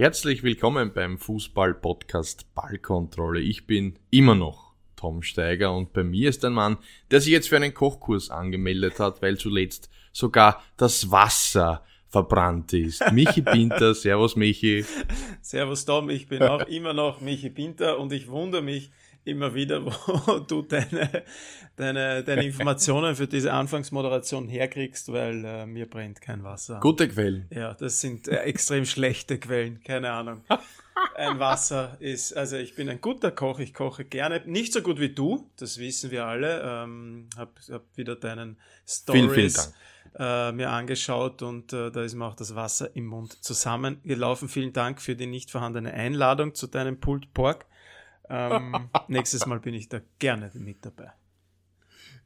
Herzlich willkommen beim Fußball-Podcast Ballkontrolle. Ich bin immer noch Tom Steiger und bei mir ist ein Mann, der sich jetzt für einen Kochkurs angemeldet hat, weil zuletzt sogar das Wasser verbrannt ist. Michi Pinter, Servus Michi. Servus Tom, ich bin auch immer noch Michi Pinter und ich wundere mich, immer wieder, wo du deine, deine, deine Informationen für diese Anfangsmoderation herkriegst, weil äh, mir brennt kein Wasser. Gute Quellen. Ja, das sind äh, extrem schlechte Quellen, keine Ahnung. Ein Wasser ist, also ich bin ein guter Koch, ich koche gerne, nicht so gut wie du, das wissen wir alle. Ähm, hab, hab wieder deinen Stories vielen, vielen äh, mir angeschaut und äh, da ist mir auch das Wasser im Mund zusammengelaufen. Vielen Dank für die nicht vorhandene Einladung zu deinem Pult Pork. Ähm, nächstes Mal bin ich da gerne mit dabei.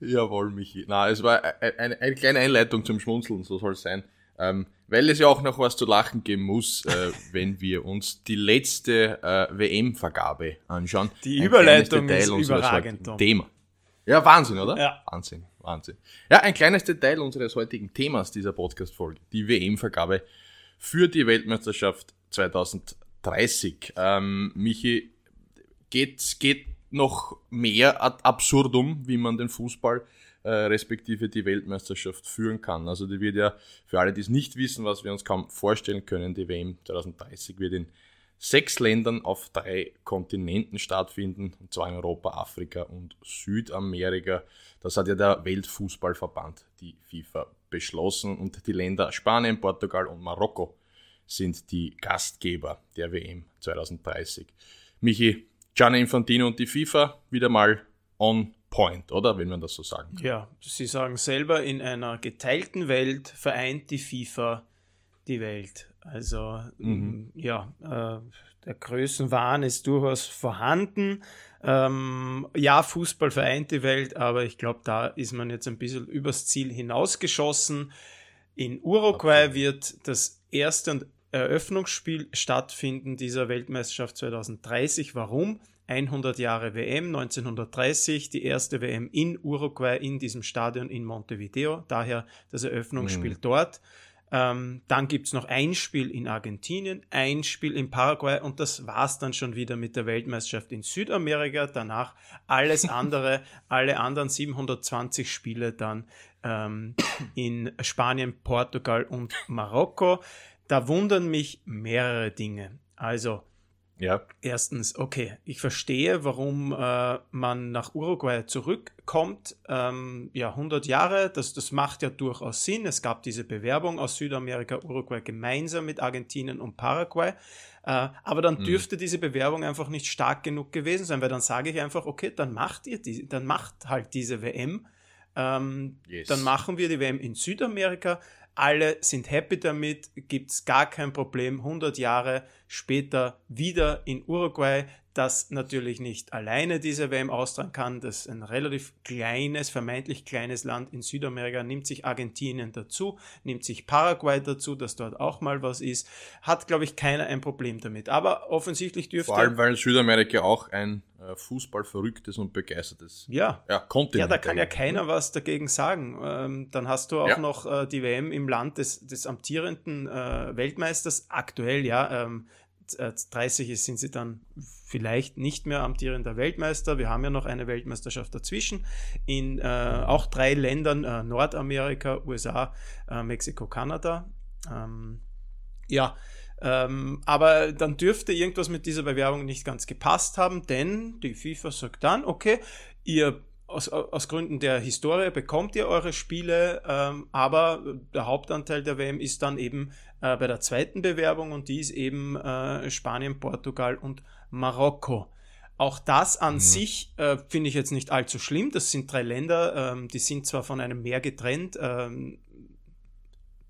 Jawohl, Michi. Na, es war eine, eine, kleine Einleitung zum Schmunzeln, so soll es sein. Ähm, weil es ja auch noch was zu lachen geben muss, äh, wenn wir uns die letzte äh, WM-Vergabe anschauen. Die ein Überleitung ist überragend. Thema. Ja, Wahnsinn, oder? Ja. Wahnsinn, Wahnsinn. Ja, ein kleines Detail unseres heutigen Themas dieser Podcast-Folge. Die WM-Vergabe für die Weltmeisterschaft 2030. Ähm, Michi, geht, geht noch mehr ad absurdum, wie man den Fußball äh, respektive die Weltmeisterschaft führen kann. Also die wird ja, für alle, die es nicht wissen, was wir uns kaum vorstellen können, die WM 2030 wird in sechs Ländern auf drei Kontinenten stattfinden, und zwar in Europa, Afrika und Südamerika. Das hat ja der Weltfußballverband, die FIFA, beschlossen und die Länder Spanien, Portugal und Marokko sind die Gastgeber der WM 2030. Michi, Gianni Infantino und die FIFA wieder mal on point, oder? Wenn man das so sagen kann. Ja, Sie sagen selber, in einer geteilten Welt vereint die FIFA die Welt. Also, mhm. ja, äh, der Größenwahn ist durchaus vorhanden. Ähm, ja, Fußball vereint die Welt, aber ich glaube, da ist man jetzt ein bisschen übers Ziel hinausgeschossen. In Uruguay okay. wird das erste und Eröffnungsspiel stattfinden dieser Weltmeisterschaft 2030. Warum? 100 Jahre WM 1930, die erste WM in Uruguay in diesem Stadion in Montevideo, daher das Eröffnungsspiel mhm. dort. Ähm, dann gibt es noch ein Spiel in Argentinien, ein Spiel in Paraguay und das war es dann schon wieder mit der Weltmeisterschaft in Südamerika. Danach alles andere, alle anderen 720 Spiele dann ähm, in Spanien, Portugal und Marokko. Da wundern mich mehrere Dinge. Also, ja. Erstens, okay, ich verstehe, warum äh, man nach Uruguay zurückkommt. Ähm, ja, 100 Jahre, das, das macht ja durchaus Sinn. Es gab diese Bewerbung aus Südamerika, Uruguay gemeinsam mit Argentinien und Paraguay. Äh, aber dann mhm. dürfte diese Bewerbung einfach nicht stark genug gewesen sein, weil dann sage ich einfach, okay, dann macht ihr die, dann macht halt diese WM. Ähm, yes. Dann machen wir die WM in Südamerika alle sind happy damit, gibt es gar kein Problem. 100 Jahre später wieder in Uruguay, das natürlich nicht alleine diese WM austragen kann. Das ist ein relativ kleines, vermeintlich kleines Land in Südamerika, nimmt sich Argentinien dazu, nimmt sich Paraguay dazu, dass dort auch mal was ist. Hat, glaube ich, keiner ein Problem damit. Aber offensichtlich dürfte. Vor allem, weil Südamerika auch ein äh, Fußballverrücktes und begeistertes ja. Ja, Kontinent. Ja, da kann ja keiner was dagegen sagen. Ähm, dann hast du auch ja. noch äh, die WM im Land des, des amtierenden äh, Weltmeisters, aktuell, ja. Ähm, 30 ist, sind sie dann vielleicht nicht mehr amtierender Weltmeister. Wir haben ja noch eine Weltmeisterschaft dazwischen in äh, auch drei Ländern, äh, Nordamerika, USA, äh, Mexiko, Kanada. Ähm, ja, ähm, aber dann dürfte irgendwas mit dieser Bewerbung nicht ganz gepasst haben, denn die FIFA sagt dann, okay, ihr aus, aus Gründen der Historie bekommt ihr eure Spiele, ähm, aber der Hauptanteil der WM ist dann eben äh, bei der zweiten Bewerbung und die ist eben äh, Spanien, Portugal und Marokko. Auch das an mhm. sich äh, finde ich jetzt nicht allzu schlimm. Das sind drei Länder, ähm, die sind zwar von einem Meer getrennt, ähm,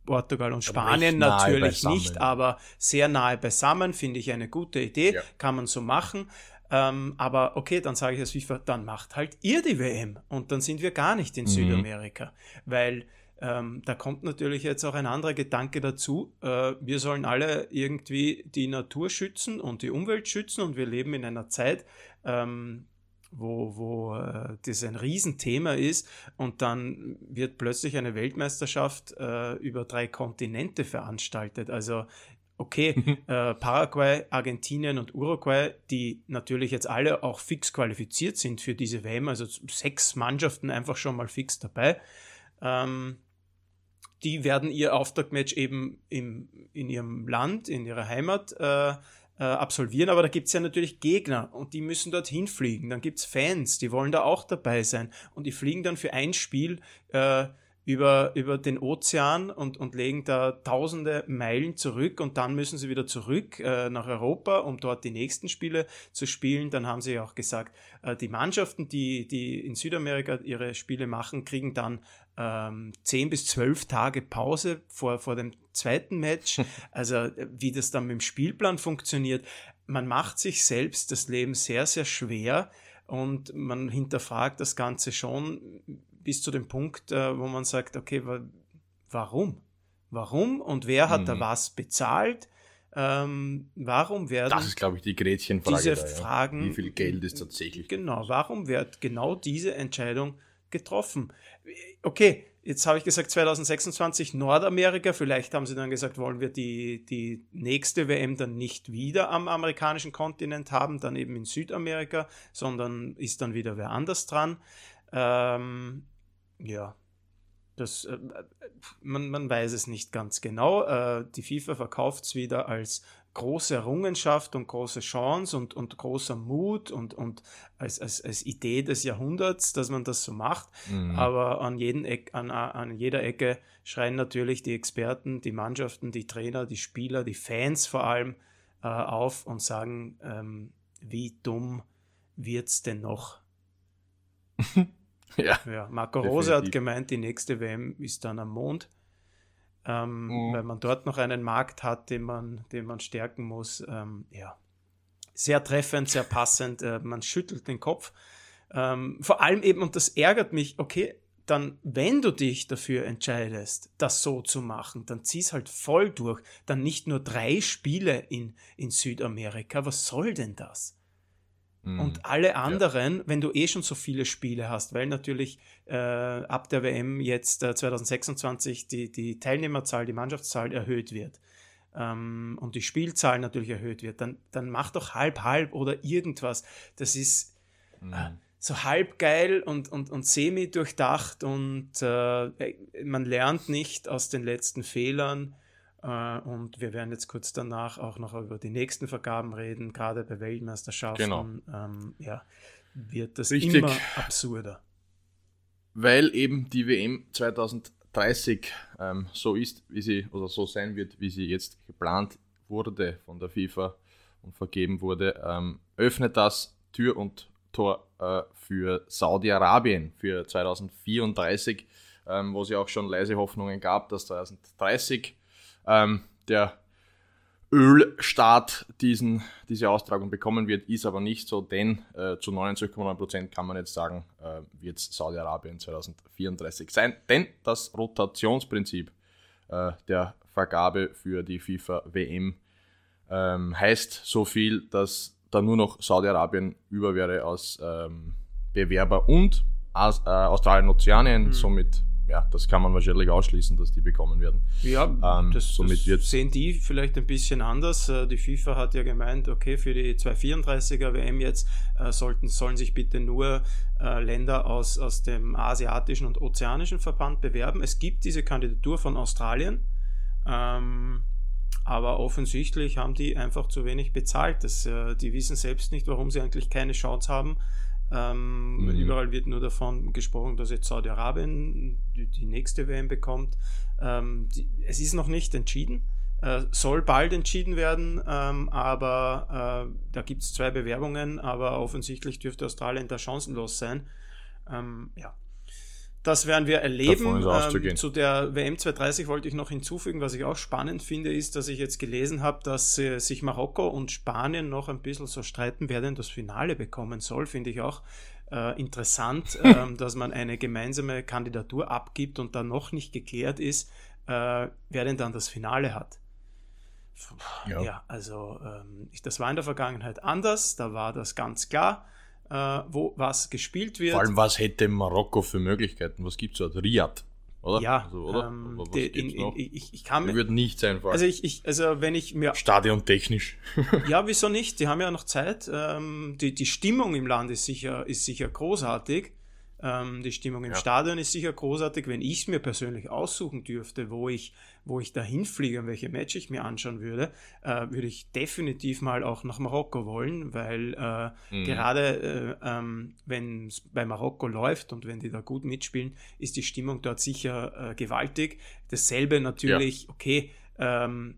Portugal und Spanien natürlich nicht, aber sehr nahe beisammen, finde ich eine gute Idee, ja. kann man so machen. Ähm, aber okay, dann sage ich als FIFA, dann macht halt ihr die WM und dann sind wir gar nicht in mhm. Südamerika, weil ähm, da kommt natürlich jetzt auch ein anderer Gedanke dazu. Äh, wir sollen alle irgendwie die Natur schützen und die Umwelt schützen und wir leben in einer Zeit, ähm, wo, wo äh, das ein Riesenthema ist und dann wird plötzlich eine Weltmeisterschaft äh, über drei Kontinente veranstaltet. Also okay, äh, Paraguay, Argentinien und Uruguay, die natürlich jetzt alle auch fix qualifiziert sind für diese WM, also sechs Mannschaften einfach schon mal fix dabei. Ähm, die werden ihr Auftaktmatch eben im, in ihrem Land, in ihrer Heimat äh, äh, absolvieren, aber da gibt es ja natürlich Gegner und die müssen dorthin fliegen. Dann gibt es Fans, die wollen da auch dabei sein und die fliegen dann für ein Spiel äh, über, über den Ozean und, und legen da tausende Meilen zurück und dann müssen sie wieder zurück äh, nach Europa, um dort die nächsten Spiele zu spielen. Dann haben sie ja auch gesagt, äh, die Mannschaften, die, die in Südamerika ihre Spiele machen, kriegen dann ähm, 10 bis 12 Tage Pause vor, vor dem zweiten Match. Also äh, wie das dann mit dem Spielplan funktioniert. Man macht sich selbst das Leben sehr, sehr schwer und man hinterfragt das Ganze schon bis zu dem Punkt, äh, wo man sagt, okay, wa warum? Warum und wer hat mhm. da was bezahlt? Ähm, warum werden das ist, glaube ich, die Gretchenfrage. Diese da, ja. Fragen, Wie viel Geld ist tatsächlich? Genau, warum wird genau diese Entscheidung getroffen? Okay, jetzt habe ich gesagt 2026 Nordamerika, vielleicht haben sie dann gesagt, wollen wir die, die nächste WM dann nicht wieder am amerikanischen Kontinent haben, dann eben in Südamerika, sondern ist dann wieder wer anders dran. Ähm, ja, das, äh, man, man weiß es nicht ganz genau. Äh, die FIFA verkauft es wieder als große Errungenschaft und große Chance und, und großer Mut und, und als, als, als Idee des Jahrhunderts, dass man das so macht. Mhm. Aber an, jeden Eck, an, an jeder Ecke schreien natürlich die Experten, die Mannschaften, die Trainer, die Spieler, die Fans vor allem äh, auf und sagen, ähm, wie dumm wird es denn noch? Ja, ja Marco definitiv. Rose hat gemeint, die nächste WM ist dann am Mond, ähm, mhm. weil man dort noch einen Markt hat, den man, den man stärken muss. Ähm, ja, sehr treffend, sehr passend. Äh, man schüttelt den Kopf. Ähm, vor allem eben, und das ärgert mich, okay, dann, wenn du dich dafür entscheidest, das so zu machen, dann zieh's halt voll durch. Dann nicht nur drei Spiele in, in Südamerika. Was soll denn das? Und mhm. alle anderen, ja. wenn du eh schon so viele Spiele hast, weil natürlich äh, ab der WM jetzt äh, 2026 die, die Teilnehmerzahl, die Mannschaftszahl erhöht wird ähm, und die Spielzahl natürlich erhöht wird, dann, dann mach doch halb, halb oder irgendwas. Das ist mhm. äh, so halb geil und, und, und semi durchdacht und äh, man lernt nicht aus den letzten Fehlern. Äh, und wir werden jetzt kurz danach auch noch über die nächsten Vergaben reden, gerade bei Weltmeisterschaften. Genau. Ähm, ja, wird das Richtig. immer absurder. Weil eben die WM 2030 ähm, so ist, wie sie, oder so sein wird, wie sie jetzt geplant wurde von der FIFA und vergeben wurde, ähm, öffnet das Tür und Tor äh, für Saudi-Arabien für 2034, ähm, wo es ja auch schon leise Hoffnungen gab, dass 2030 ähm, der Ölstaat diesen, diese Austragung bekommen wird, ist aber nicht so, denn äh, zu 29,9% kann man jetzt sagen, äh, wird Saudi-Arabien 2034 sein. Denn das Rotationsprinzip äh, der Vergabe für die FIFA-WM ähm, heißt so viel, dass da nur noch Saudi-Arabien über wäre als ähm, Bewerber und Aus, äh, Australien-Ozeanien, mhm. somit ja, das kann man wahrscheinlich ausschließen, dass die bekommen werden. Ja, ähm, das, somit das sehen die vielleicht ein bisschen anders. Äh, die FIFA hat ja gemeint, okay, für die 234er WM jetzt äh, sollten, sollen sich bitte nur äh, Länder aus, aus dem asiatischen und ozeanischen Verband bewerben. Es gibt diese Kandidatur von Australien, ähm, aber offensichtlich haben die einfach zu wenig bezahlt. Das, äh, die wissen selbst nicht, warum sie eigentlich keine Chance haben ähm, mhm. Überall wird nur davon gesprochen, dass jetzt Saudi-Arabien die, die, nächste WM bekommt. Ähm, die, es ist noch nicht entschieden, äh, soll bald entschieden werden, ähm, aber äh, da gibt es zwei Bewerbungen, aber offensichtlich dürfte Australien da chancenlos sein. Ähm, ja, das werden wir erleben. Ähm, zu der WM 230 wollte ich noch hinzufügen, was ich auch spannend finde, ist, dass ich jetzt gelesen habe, dass äh, sich Marokko und Spanien noch ein bisschen so streiten, wer denn das Finale bekommen soll. Finde ich auch äh, interessant, äh, dass man eine gemeinsame Kandidatur abgibt und dann noch nicht geklärt ist, äh, wer denn dann das Finale hat. Ja, ja also ähm, das war in der Vergangenheit anders, da war das ganz klar wo was gespielt wird. Vor allem, was hätte Marokko für Möglichkeiten? Was gibt es dort? Riyadh. oder? Ja, also, oder? ähm, gibt's in, in, ich, ich kann Mir wird nichts einfallen. also ich, ich, also wenn ich mir, Stadion technisch. ja, wieso nicht? Die haben ja noch Zeit. Ähm, die, die Stimmung im Land ist sicher, ist sicher großartig. Ähm, die Stimmung im Ja. Stadion ist sicher großartig. Wenn ich es mir persönlich aussuchen dürfte, wo ich, wo ich da hinfliege und welche Match ich mir anschauen würde, äh, würde ich definitiv mal auch nach Marokko wollen, weil äh, Mhm. gerade äh, ähm, wenn es bei Marokko läuft und wenn die da gut mitspielen, ist die Stimmung dort sicher äh, gewaltig. Dasselbe natürlich, okay, ähm,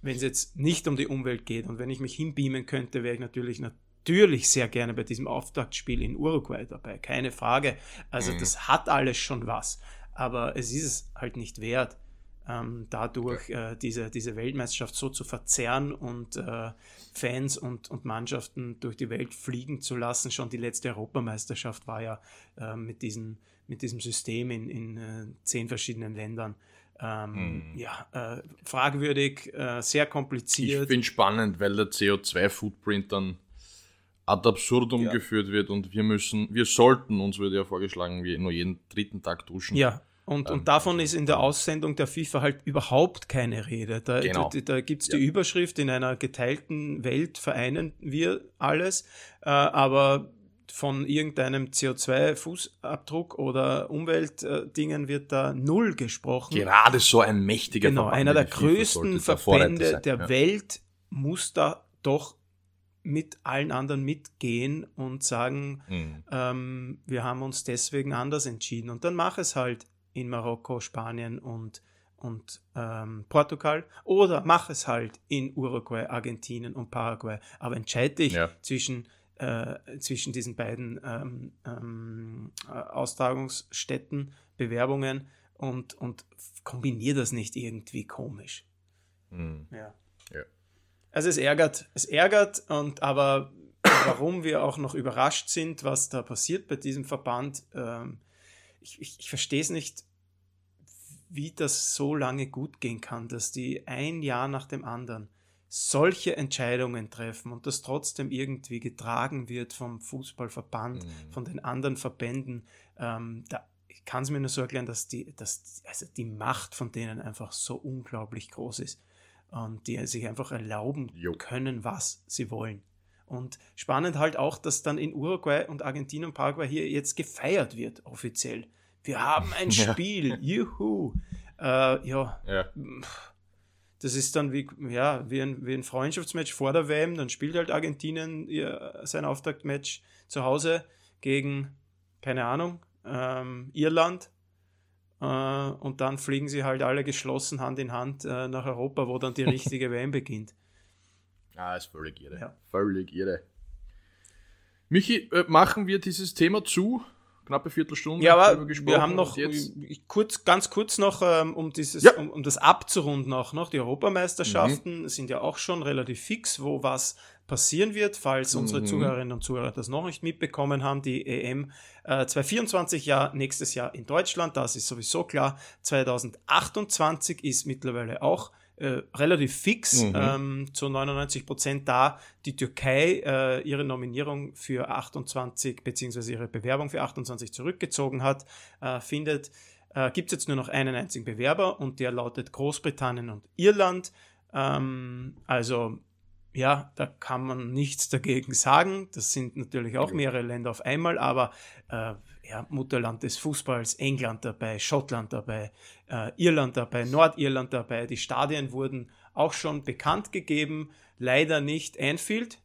wenn es jetzt nicht um die Umwelt geht und wenn ich mich hinbeamen könnte, wäre ich natürlich natürlich sehr gerne bei diesem Auftaktspiel in Uruguay dabei, keine Frage. Also Mhm. das hat alles schon was, aber es ist es halt nicht wert, ähm, dadurch äh, diese, diese Weltmeisterschaft so zu verzerren und äh, Fans und, und Mannschaften durch die Welt fliegen zu lassen. Schon die letzte Europameisterschaft war ja äh, mit, diesen, mit diesem System in, in äh, zehn verschiedenen Ländern. Ähm, Mhm. Ja, äh, fragwürdig, äh, sehr Ich kompliziert. finde spannend, weil der CO2-Footprint dann ad absurdum Ja. geführt wird und wir müssen, wir sollten, uns wird ja vorgeschlagen, wir nur jeden dritten Tag duschen. Ja, und, Ähm, und davon ist in der Aussendung der FIFA halt überhaupt keine Rede. Da, Genau. da, da gibt es Ja. die Überschrift, in einer geteilten Welt vereinen wir alles, äh, aber von irgendeinem CO2-Fußabdruck oder Umweltdingen wird da null gesprochen. Gerade so ein mächtiger Genau, Verband einer der größten Verbände sein. der ja. Welt muss da doch mit allen anderen mitgehen und sagen, Mhm. ähm, wir haben uns deswegen anders entschieden. Und dann mach es halt in Marokko, Spanien und, und ähm, Portugal oder mach es halt in Uruguay, Argentinien und Paraguay. Aber entscheide dich Ja. zwischen, äh, zwischen diesen beiden ähm, ähm, äh, Austragungsstätten, Bewerbungen und, und kombinier das nicht irgendwie komisch. Mhm. Ja. Ja. Also es ärgert, es ärgert und aber warum wir auch noch überrascht sind, was da passiert bei diesem Verband, ähm, ich, ich, ich verstehe es nicht, wie das so lange gut gehen kann, dass die ein Jahr nach dem anderen solche Entscheidungen treffen und das trotzdem irgendwie getragen wird vom Fußballverband, Mhm. von den anderen Verbänden. Ähm, da, ich kann es mir nur so erklären, dass die, dass, also die Macht von denen einfach so unglaublich groß ist und die sich einfach erlauben Jo. können, was sie wollen. Und spannend halt auch, dass dann in Uruguay und Argentinien und Paraguay hier jetzt gefeiert wird, offiziell. Wir haben ein Ja. Spiel, juhu. Äh, ja, Ja. das ist dann wie, ja, wie, ein, wie ein Freundschaftsmatch vor der WM. Dann spielt halt Argentinien ihr, sein Auftaktmatch zu Hause gegen, keine Ahnung, ähm, Irland. Äh, und dann fliegen sie halt alle geschlossen Hand in Hand äh, nach Europa, wo dann die richtige WM beginnt. Ah, ist völlig irre. Ja. Völlig irre. Michi, äh, machen wir dieses Thema zu? Knappe Viertelstunde. Ja, aber wir haben noch kurz, ganz kurz noch, ähm, um dieses, Ja. um, um das abzurunden auch noch. Die Europameisterschaften Mhm. sind ja auch schon relativ fix, wo was passieren wird, falls unsere Mhm. Zuhörerinnen und Zuhörer das noch nicht mitbekommen haben. Die EM äh, 2024 ja nächstes Jahr in Deutschland, das ist sowieso klar. 2028 ist mittlerweile auch äh, relativ fix, Mhm. ähm, zu 99 Prozent da die Türkei äh, ihre Nominierung für 28 beziehungsweise ihre Bewerbung für 28 zurückgezogen hat, äh, findet, äh, gibt es jetzt nur noch einen einzigen Bewerber und der lautet Großbritannien und Irland. Ähm, also ja, da kann man nichts dagegen sagen. Das sind natürlich auch mehrere Länder auf einmal, aber äh, ja, Mutterland des Fußballs, England dabei, Schottland dabei, äh, Irland dabei, Nordirland dabei. Die Stadien wurden auch schon bekannt gegeben, leider nicht Anfield.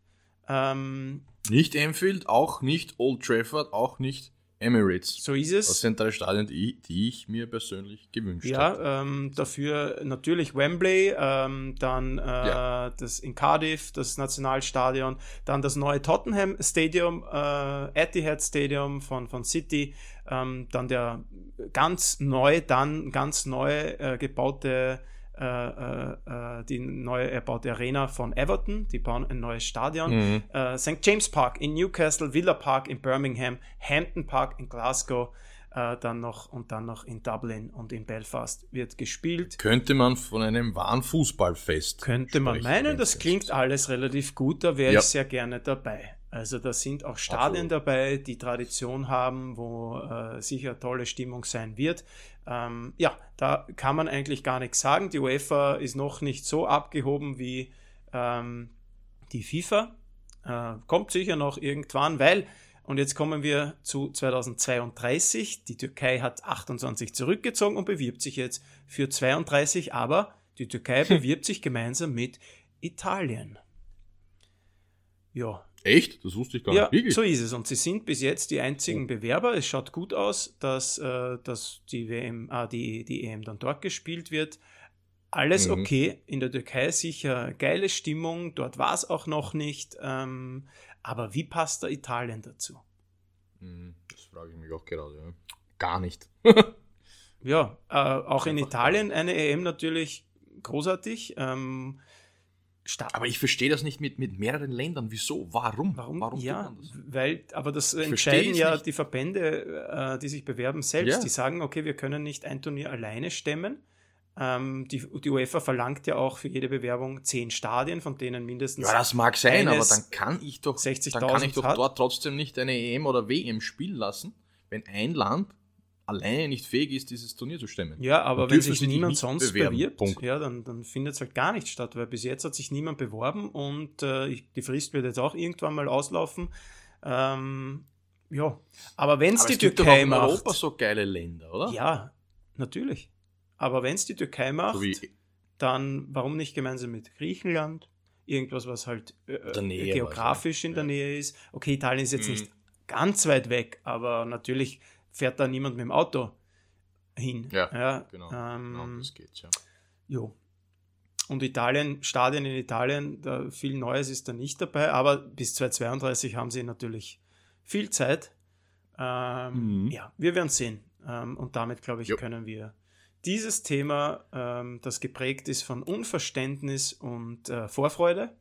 Ähm, Nicht Anfield, auch nicht Old Trafford, auch nicht Emirates. so ist Das es. sind drei Stadien, die, die ich mir persönlich gewünscht habe. Ja, ähm, dafür natürlich Wembley, ähm, dann äh, Ja. das in Cardiff, das Nationalstadion, dann das neue Tottenham Stadium, äh, Etihad Stadium von, von City, ähm, dann der ganz neu, dann ganz neu äh, gebaute, äh, äh, äh, die neu erbaute Arena von Everton, die bauen ein neues Stadion. Mhm. Äh, St. James Park in Newcastle, Villa Park in Birmingham, Hampton Park in Glasgow, dann noch und dann noch in Dublin und in Belfast wird gespielt. Könnte man von einem wahren Fußballfest Könnte man meinen, das klingt alles relativ gut, da wäre Ja. ich sehr gerne dabei. Also da sind auch Stadien Absolut. dabei, die Tradition haben, wo äh, sicher tolle Stimmung sein wird. Ähm, ja, da kann man eigentlich gar nichts sagen. Die UEFA ist noch nicht so abgehoben wie ähm, die FIFA. Äh, kommt sicher noch irgendwann, weil, und jetzt kommen wir zu 2032, die Türkei hat 28 zurückgezogen und bewirbt sich jetzt für 32, aber die Türkei bewirbt sich gemeinsam mit Italien. Ja, Echt? Das wusste ich gar ja, nicht. Wirklich? so ist es. Und sie sind bis jetzt die einzigen Bewerber. Es schaut gut aus, dass, äh, dass die, WM, äh, die, die EM dann dort gespielt wird. Alles mhm. okay. In der Türkei sicher geile Stimmung. Dort war es auch noch nicht. Ähm, aber wie passt da Italien dazu? Mhm, das frage ich mich auch gerade. Ja. Gar nicht. ja, äh, auch in Italien eine EM natürlich großartig. Ähm, Stadt. Aber ich verstehe das nicht mit, mit mehreren Ländern. Wieso? Warum? Warum? Warum ja, weil, aber das ich entscheiden ja nicht. die Verbände, äh, die sich bewerben, selbst. Ja. Die sagen, okay, wir können nicht ein Turnier alleine stemmen. Ähm, die, die, UEFA verlangt ja auch für jede Bewerbung zehn Stadien, von denen mindestens. Ja, das mag sein, aber dann kann ich doch, dann kann ich doch dort trotzdem nicht eine EM oder WM spielen lassen, wenn ein Land alleine nicht fähig ist, dieses Turnier zu stemmen. Ja, aber wenn sich niemand sonst bewerben. bewirbt, Punkt. ja, dann, dann findet es halt gar nicht statt, weil bis jetzt hat sich niemand beworben und äh, ich, die Frist wird jetzt auch irgendwann mal auslaufen. Ähm, ja, aber wenn es die Türkei in macht. Europa so geile Länder, oder? Ja, natürlich. Aber wenn es die Türkei macht, so dann warum nicht gemeinsam mit Griechenland? Irgendwas, was halt äh, Nähe geografisch in der ja. Nähe ist. Okay, Italien ist jetzt mhm. nicht ganz weit weg, aber natürlich fährt da niemand mit dem Auto hin. Ja, ja genau. Ähm, genau. Das geht, ja. Jo. Und Italien, Stadien in Italien, da viel Neues ist da nicht dabei, aber bis 2032 haben sie natürlich viel Zeit. Ähm, mhm. Ja, wir werden sehen. Ähm, und damit, glaube ich, jo. können wir dieses Thema, ähm, das geprägt ist von Unverständnis und äh, Vorfreude,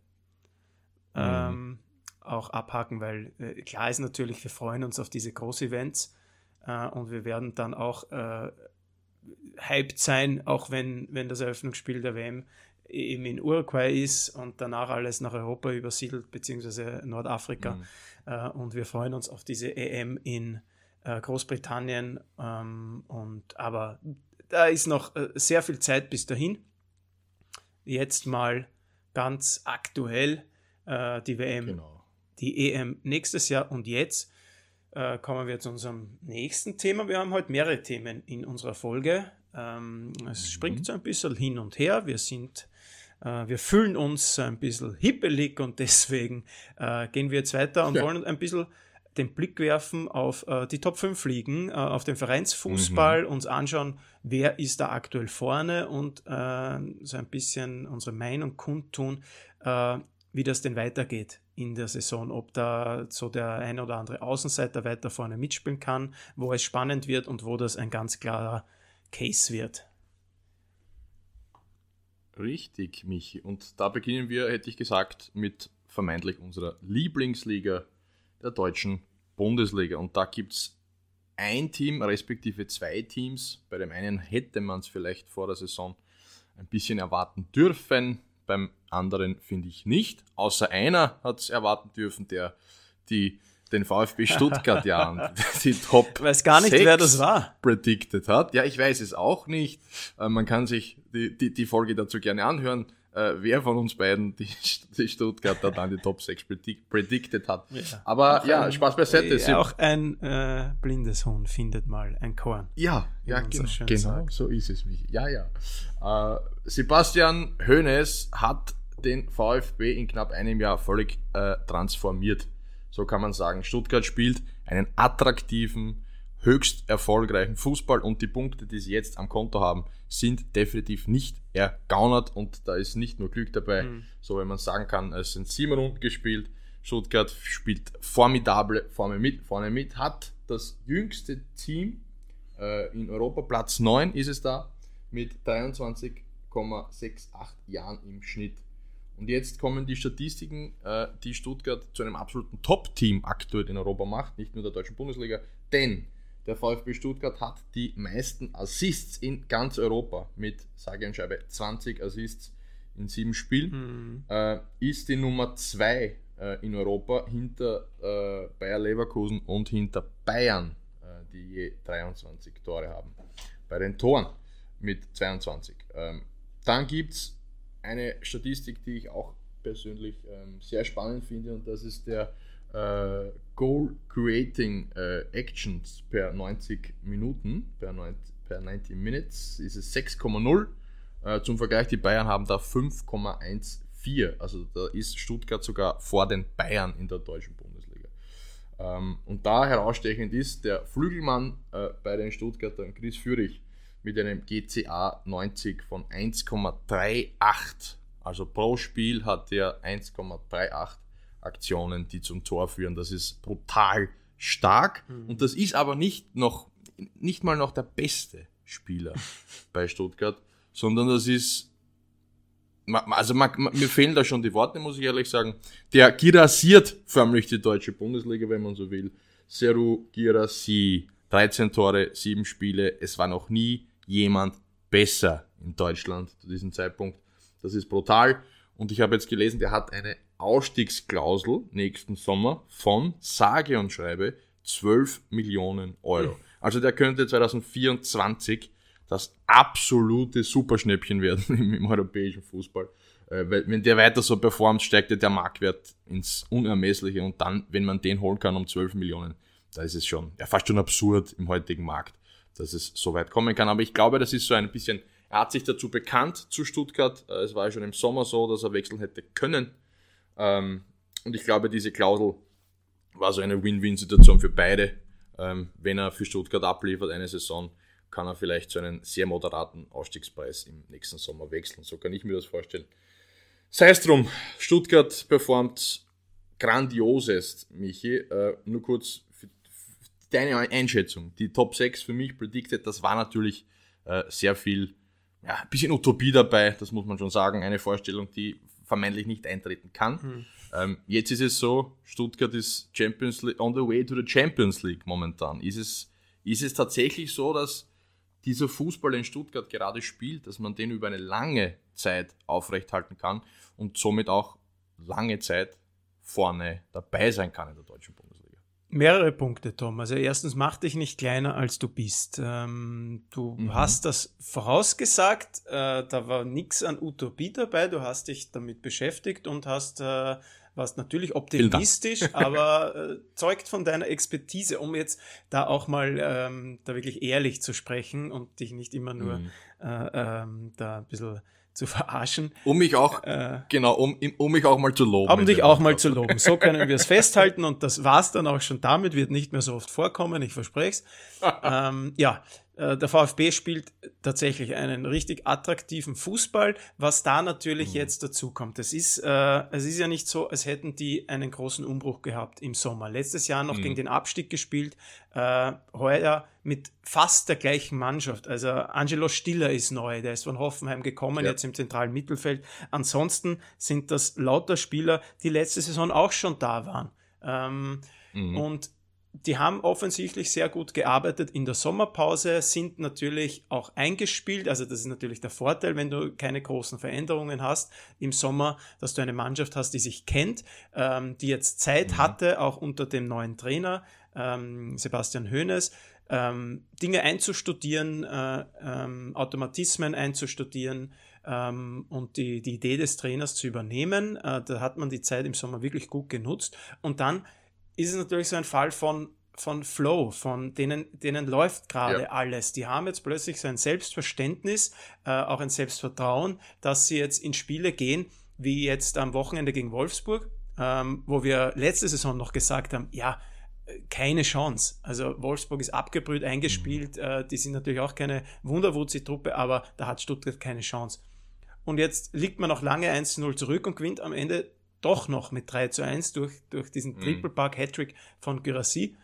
mhm. Ähm, auch abhaken, weil äh, klar ist natürlich, wir freuen uns auf diese Groß-Events äh, und wir werden dann auch äh, hyped sein, auch wenn, wenn das Eröffnungsspiel der WM eben in Uruguay ist und danach alles nach Europa übersiedelt, beziehungsweise Nordafrika. Mhm. Äh, und wir freuen uns auf diese EM in äh, Großbritannien. Ähm, und, aber da ist noch äh, sehr viel Zeit bis dahin. Jetzt mal ganz aktuell äh, die WM, genau. die EM nächstes Jahr und jetzt äh, kommen wir zu unserem nächsten Thema. Wir haben heute mehrere Themen in unserer Folge. Ähm, es mhm. springt so ein bisschen hin und her. Wir sind, äh, wir fühlen uns ein bisschen hippelig und deswegen äh, gehen wir jetzt weiter und ja. wollen ein bisschen den Blick werfen auf äh, die Top 5 Ligen, äh, auf den Vereinsfußball, mhm. uns anschauen, wer ist da aktuell vorne und äh, so ein bisschen unsere Meinung kundtun, äh, wie das denn weitergeht in der Saison, ob da so der ein oder andere Außenseiter weiter vorne mitspielen kann, wo es spannend wird und wo das ein ganz klarer Case wird. Richtig, Michi. Und da beginnen wir, hätte ich gesagt, mit vermeintlich unserer Lieblingsliga, der deutschen Bundesliga. Und da gibt es ein Team, respektive zwei Teams. Bei dem einen hätte man es vielleicht vor der Saison ein bisschen erwarten dürfen beim anderen finde ich nicht. Außer einer hat es erwarten dürfen, der die, den VfB Stuttgart ja die Top weiß gar nicht, wer das war. predicted hat. Ja, ich weiß es auch nicht. Äh, man kann sich die, die, die Folge dazu gerne anhören äh, wer von uns beiden die, die Stuttgarter dann die Top 6 predict, predicted hat. Ja. Aber auch ja, ein, Spaß beiseite. Ja, auch ein äh, blindes Huhn findet mal ein Korn. Ja, ja, genau, so, genau so ist es. Ja, ja. Äh, Sebastian Hoeneß hat den VfB in knapp einem Jahr völlig äh, transformiert. So kann man sagen. Stuttgart spielt einen attraktiven, höchst erfolgreichen Fußball und die Punkte, die sie jetzt am Konto haben, sind definitiv nicht ergaunert und da ist nicht nur Glück dabei, mhm. so wenn man sagen kann, es sind sieben Runden gespielt. Stuttgart spielt formidable vorne mit, vorne mit hat das jüngste Team äh, in Europa, Platz 9 ist es da, mit 23,68 Jahren im Schnitt. Und jetzt kommen die Statistiken, äh, die Stuttgart zu einem absoluten Top-Team aktuell in Europa macht, nicht nur der deutschen Bundesliga, denn der VfB Stuttgart hat die meisten Assists in ganz Europa mit sage und schreibe 20 Assists in sieben Spielen. Mhm. Äh, ist die Nummer 2 äh, äh, in Europa hinter äh, Bayer Leverkusen und hinter Bayern, äh, die je 23 Tore haben. Bei den Toren mit 22. Ähm, dann gibt es eine Statistik, die ich auch persönlich ähm, sehr spannend finde und das ist der äh, Goal Creating äh, Actions per 90 Minuten, per, 90, per 90 Minutes ist es 6,0. Äh, zum Vergleich, die Bayern haben da 5,14. Also da ist Stuttgart sogar vor den Bayern in der deutschen Bundesliga. Ähm, und da herausstechend ist der Flügelmann äh, bei den Stuttgartern, Chris Führich, mit einem GCA 90 von 1,38. Also pro Spiel hat er 1,38 Aktionen, die zum Tor führen. Das ist brutal stark. Mhm. Und das ist aber nicht noch, nicht mal noch der beste Spieler bei Stuttgart, sondern das ist, also man, mir fehlen da schon die Worte, muss ich ehrlich sagen. Der girasiert förmlich die deutsche Bundesliga, wenn man so will. Seru Girassi, 13 Tore, 7 Spiele. Es war noch nie jemand besser in Deutschland zu diesem Zeitpunkt. Das ist brutal. Und ich habe jetzt gelesen, der hat eine Ausstiegsklausel nächsten Sommer von sage und schreibe 12 Millionen Euro. Also der könnte 2024 das absolute Superschnäppchen werden im, im europäischen Fußball. Äh, weil wenn der weiter so performt, steigt der Marktwert ins Unermessliche und dann, wenn man den holen kann um 12 Millionen, da ist es schon, ja, fast schon absurd im heutigen Markt, dass es so weit kommen kann. Aber ich glaube, das ist so ein bisschen, er hat sich dazu bekannt zu Stuttgart. Äh, es war ja schon im Sommer so, dass er wechseln hätte können. Ähm, und ich glaube, diese Klausel war so eine Win-Win-Situation für beide. Ähm, wenn er für Stuttgart abliefert eine Saison, kann er vielleicht zu einem sehr moderaten Ausstiegspreis im nächsten Sommer wechseln. So kann ich mir das vorstellen. Sei es drum, Stuttgart performt grandiosest, Michi. Äh, nur kurz für, für deine Einschätzung. Die Top 6 für mich predicted, das war natürlich äh, sehr viel, ja, ein bisschen Utopie dabei, das muss man schon sagen. Eine Vorstellung, die vermeintlich nicht eintreten kann. Mhm. Ähm, jetzt ist es so, Stuttgart ist Champions League, on the way to the Champions League momentan. Ist es, ist es tatsächlich so, dass dieser Fußball in Stuttgart gerade spielt, dass man den über eine lange Zeit aufrechthalten kann und somit auch lange Zeit vorne dabei sein kann in der deutschen Bundesliga? Mehrere Punkte, Tom. Also erstens, mach dich nicht kleiner, als du bist. Ähm, du mhm. hast das vorausgesagt, äh, da war nichts an Utopie dabei, du hast dich damit beschäftigt und hast, äh, warst natürlich optimistisch, aber äh, zeugt von deiner Expertise, um jetzt da auch mal ähm, da wirklich ehrlich zu sprechen und dich nicht immer nur mhm. äh, ähm, da ein bisschen zu verarschen. Um mich auch, äh, genau, um, um mich auch mal zu loben. Um dich auch mal zu loben. So können wir es festhalten und das war's dann auch schon damit, wird nicht mehr so oft vorkommen, ich verspreche es. ähm, ja, der VfB spielt tatsächlich einen richtig attraktiven Fußball, was da natürlich mhm. jetzt dazu kommt. Es ist, äh, es ist ja nicht so, als hätten die einen großen Umbruch gehabt im Sommer. Letztes Jahr noch mhm. gegen den Abstieg gespielt, äh, heuer mit fast der gleichen Mannschaft. Also Angelo Stiller ist neu, der ist von Hoffenheim gekommen, ja. jetzt im zentralen Mittelfeld. Ansonsten sind das lauter Spieler, die letzte Saison auch schon da waren. Ähm, mhm. Und die haben offensichtlich sehr gut gearbeitet in der Sommerpause, sind natürlich auch eingespielt. Also das ist natürlich der Vorteil, wenn du keine großen Veränderungen hast im Sommer, dass du eine Mannschaft hast, die sich kennt, ähm, die jetzt Zeit mhm. hatte, auch unter dem neuen Trainer ähm, Sebastian Hoeneß, ähm, Dinge einzustudieren, äh, ähm, Automatismen einzustudieren ähm, und die, die Idee des Trainers zu übernehmen. Äh, da hat man die Zeit im Sommer wirklich gut genutzt. Und dann ist es natürlich so ein Fall von, von Flow, von denen, denen läuft gerade ja. alles. Die haben jetzt plötzlich so ein Selbstverständnis, äh, auch ein Selbstvertrauen, dass sie jetzt in Spiele gehen, wie jetzt am Wochenende gegen Wolfsburg, ähm, wo wir letzte Saison noch gesagt haben, ja, keine Chance. Also Wolfsburg ist abgebrüht, eingespielt, mhm. äh, die sind natürlich auch keine Wunderwutzi-Truppe, aber da hat Stuttgart keine Chance. Und jetzt liegt man noch lange 1-0 zurück und gewinnt am Ende doch noch mit 3 zu 1 durch, durch diesen mhm. Triple Park Hattrick von Gyrassi.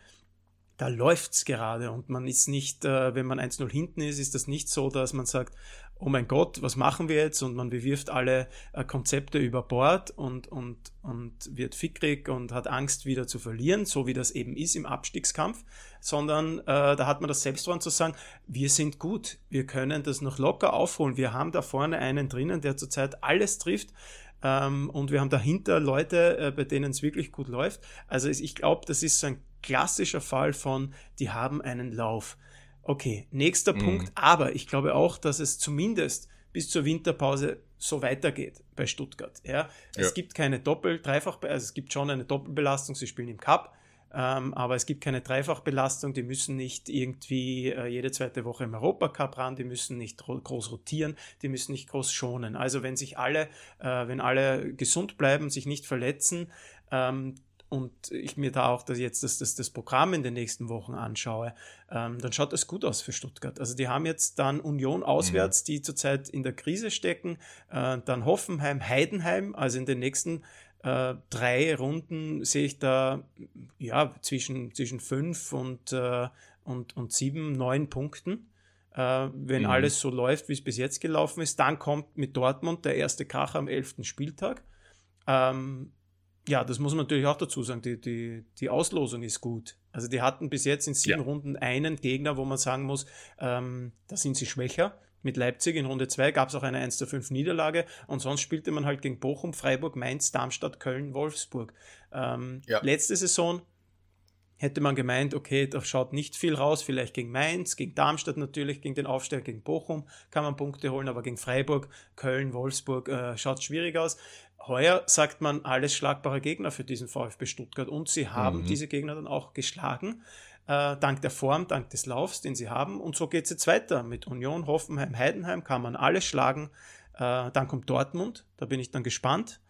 Da läuft's gerade und man ist nicht, äh, wenn man 1-0 hinten ist, ist das nicht so, dass man sagt, oh mein Gott, was machen wir jetzt? Und man bewirft alle äh, Konzepte über Bord und, und, und wird fickrig und hat Angst, wieder zu verlieren, so wie das eben ist im Abstiegskampf, sondern äh, da hat man das Selbstvertrauen zu sagen, wir sind gut, wir können das noch locker aufholen, wir haben da vorne einen drinnen, der zurzeit alles trifft Ähm, und wir haben dahinter Leute, äh, bei denen es wirklich gut läuft. Also ich glaube, das ist so ein klassischer Fall von, die haben einen Lauf. Okay, nächster mhm. Punkt. Aber ich glaube auch, dass es zumindest bis zur Winterpause so weitergeht bei Stuttgart. Ja, es ja. gibt keine Doppel-, Dreifach, also es gibt schon eine Doppelbelastung. Sie spielen im Cup. Ähm, aber es gibt keine Dreifachbelastung, die müssen nicht irgendwie äh, jede zweite Woche im Europacup ran, die müssen nicht groß rotieren, die müssen nicht groß schonen. Also wenn sich alle, äh, wenn alle gesund bleiben, sich nicht verletzen, ähm, und ich mir da auch das jetzt das, das, das Programm in den nächsten Wochen anschaue, ähm, dann schaut das gut aus für Stuttgart. Also die haben jetzt dann Union auswärts, mhm. die zurzeit in der Krise stecken, äh, dann Hoffenheim, Heidenheim, also in den nächsten äh, drei Runden sehe ich da ja zwischen, zwischen fünf und, äh, und, und sieben, neun Punkten. Äh, wenn mhm. alles so läuft, wie es bis jetzt gelaufen ist, dann kommt mit Dortmund der erste Kracher am elften Spieltag. Ähm, ja, das muss man natürlich auch dazu sagen. Die, die, die Auslosung ist gut. Also die hatten bis jetzt in sieben ja. Runden einen Gegner, wo man sagen muss, ähm, da sind sie schwächer. Mit Leipzig in Runde 2 gab es auch eine 1 zu 5 Niederlage und sonst spielte man halt gegen Bochum, Freiburg, Mainz, Darmstadt, Köln, Wolfsburg. Ähm, ja. Letzte Saison hätte man gemeint, okay, da schaut nicht viel raus, vielleicht gegen Mainz, gegen Darmstadt natürlich, gegen den Aufsteiger, gegen Bochum kann man Punkte holen, aber gegen Freiburg, Köln, Wolfsburg äh, schaut schwierig aus. Heuer sagt man alles schlagbare Gegner für diesen VfB Stuttgart und sie haben mhm. diese Gegner dann auch geschlagen, äh, dank der Form, dank des Laufs, den sie haben. Und so geht es jetzt weiter. Mit Union, Hoffenheim, Heidenheim kann man alles schlagen. Äh, dann kommt Dortmund, da bin ich dann gespannt.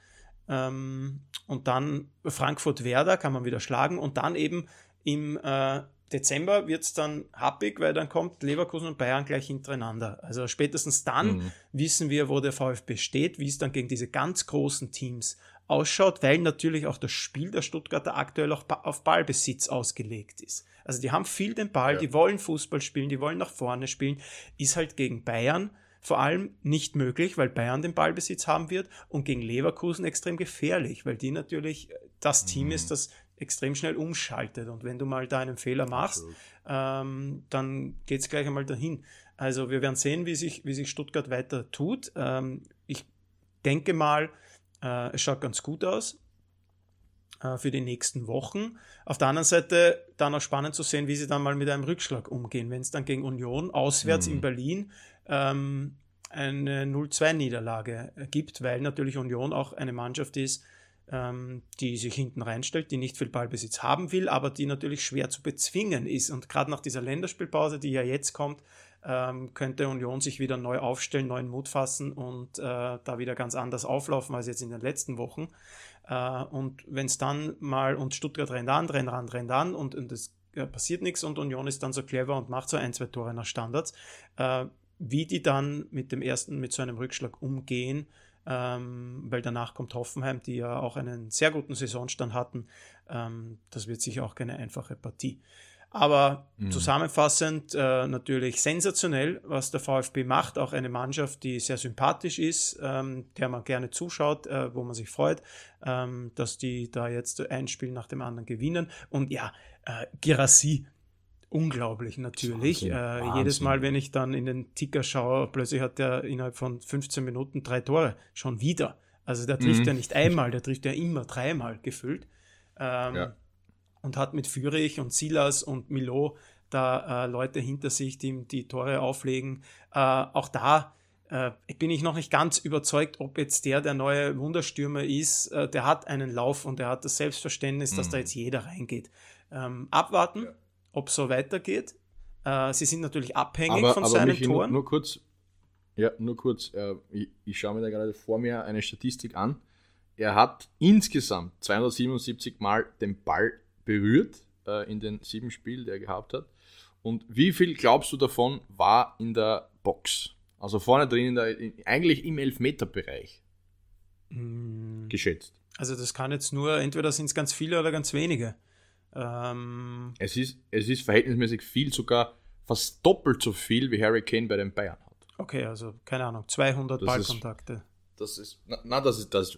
Ähm, und dann Frankfurt-Werder kann man wieder schlagen und dann eben im äh, Dezember wird es dann happig, weil dann kommt Leverkusen und Bayern gleich hintereinander. Also spätestens dann mhm. wissen wir, wo der VfB steht, wie es dann gegen diese ganz großen Teams ausschaut, weil natürlich auch das Spiel der Stuttgarter aktuell auch auf Ballbesitz ausgelegt ist. Also die haben viel den Ball, ja. die wollen Fußball spielen, die wollen nach vorne spielen, ist halt gegen Bayern vor allem nicht möglich, weil Bayern den Ballbesitz haben wird und gegen Leverkusen extrem gefährlich, weil die natürlich das Team mhm. ist, das extrem schnell umschaltet. Und wenn du mal da einen Fehler machst, ähm, dann geht es gleich einmal dahin. Also wir werden sehen, wie sich, wie sich Stuttgart weiter tut. Ähm, ich denke mal, äh, es schaut ganz gut aus äh, für die nächsten Wochen. Auf der anderen Seite dann auch spannend zu sehen, wie sie dann mal mit einem Rückschlag umgehen, wenn es dann gegen Union auswärts mhm. in Berlin ähm, eine 0-2-Niederlage gibt, weil natürlich Union auch eine Mannschaft ist, ähm, die sich hinten reinstellt, die nicht viel Ballbesitz haben will, aber die natürlich schwer zu bezwingen ist. Und gerade nach dieser Länderspielpause, die ja jetzt kommt, ähm, könnte Union sich wieder neu aufstellen, neuen Mut fassen und äh, da wieder ganz anders auflaufen als jetzt in den letzten Wochen. Äh, und wenn es dann mal, und Stuttgart rennt an, rennt an, rennt an und, es äh, passiert nichts und Union ist dann so clever und macht so ein, zwei Tore nach Standards, äh, wie die dann mit dem ersten, mit so einem Rückschlag umgehen, ähm, weil danach kommt Hoffenheim, die ja auch einen sehr guten Saisonstand hatten. Ähm, das wird sicher auch keine einfache Partie. Aber mhm. zusammenfassend äh, natürlich sensationell, was der VfB macht. Auch eine Mannschaft, die sehr sympathisch ist, ähm, der man gerne zuschaut, äh, wo man sich freut, ähm, dass die da jetzt ein Spiel nach dem anderen gewinnen. Und ja, äh, Girassi unglaublich natürlich. Wahnsinn, äh. Jedes Mal, wenn ich dann in den Ticker schaue, plötzlich hat er innerhalb von 15 Minuten drei Tore. Schon wieder. Also der trifft mhm. ja nicht einmal, der trifft ja immer dreimal gefüllt. Ähm, ja. Und hat mit Fürich und Silas und Milo da äh, Leute hinter sich, die ihm die Tore auflegen. Äh, auch da äh, bin ich noch nicht ganz überzeugt, ob jetzt der der neue Wunderstürmer ist. Äh, der hat einen Lauf und er hat das Selbstverständnis, mhm. dass da jetzt jeder reingeht. Ähm, abwarten. Ja ob es so weitergeht. Äh, sie sind natürlich abhängig aber, von aber seinen Toren. Nur, nur, kurz, ja, nur kurz, äh, ich, ich schaue mir da gerade vor mir eine Statistik an. Er hat insgesamt 277 Mal den Ball berührt äh, in den sieben Spielen, die er gehabt hat. Und wie viel glaubst du davon war in der Box? Also vorne drin, in der, in, eigentlich im Elfmeterbereich hm. geschätzt. Also das kann jetzt nur, entweder sind es ganz viele oder ganz wenige. Ähm, es, ist, es ist verhältnismäßig viel, sogar fast doppelt so viel, wie Harry Kane bei den Bayern hat. Okay, also keine Ahnung, 200 das Ballkontakte. Ist, das ist, na, na, das ist, das,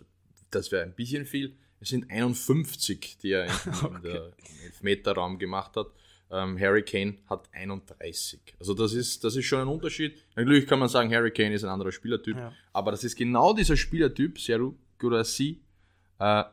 das wäre ein bisschen viel. Es sind 51, die er in, okay. in der, im Elfmeterraum gemacht hat. Ähm, Harry Kane hat 31. Also das ist, das ist schon ein Unterschied. Natürlich kann man sagen, Harry Kane ist ein anderer Spielertyp, ja. aber das ist genau dieser Spielertyp, Seru Gurasi, äh,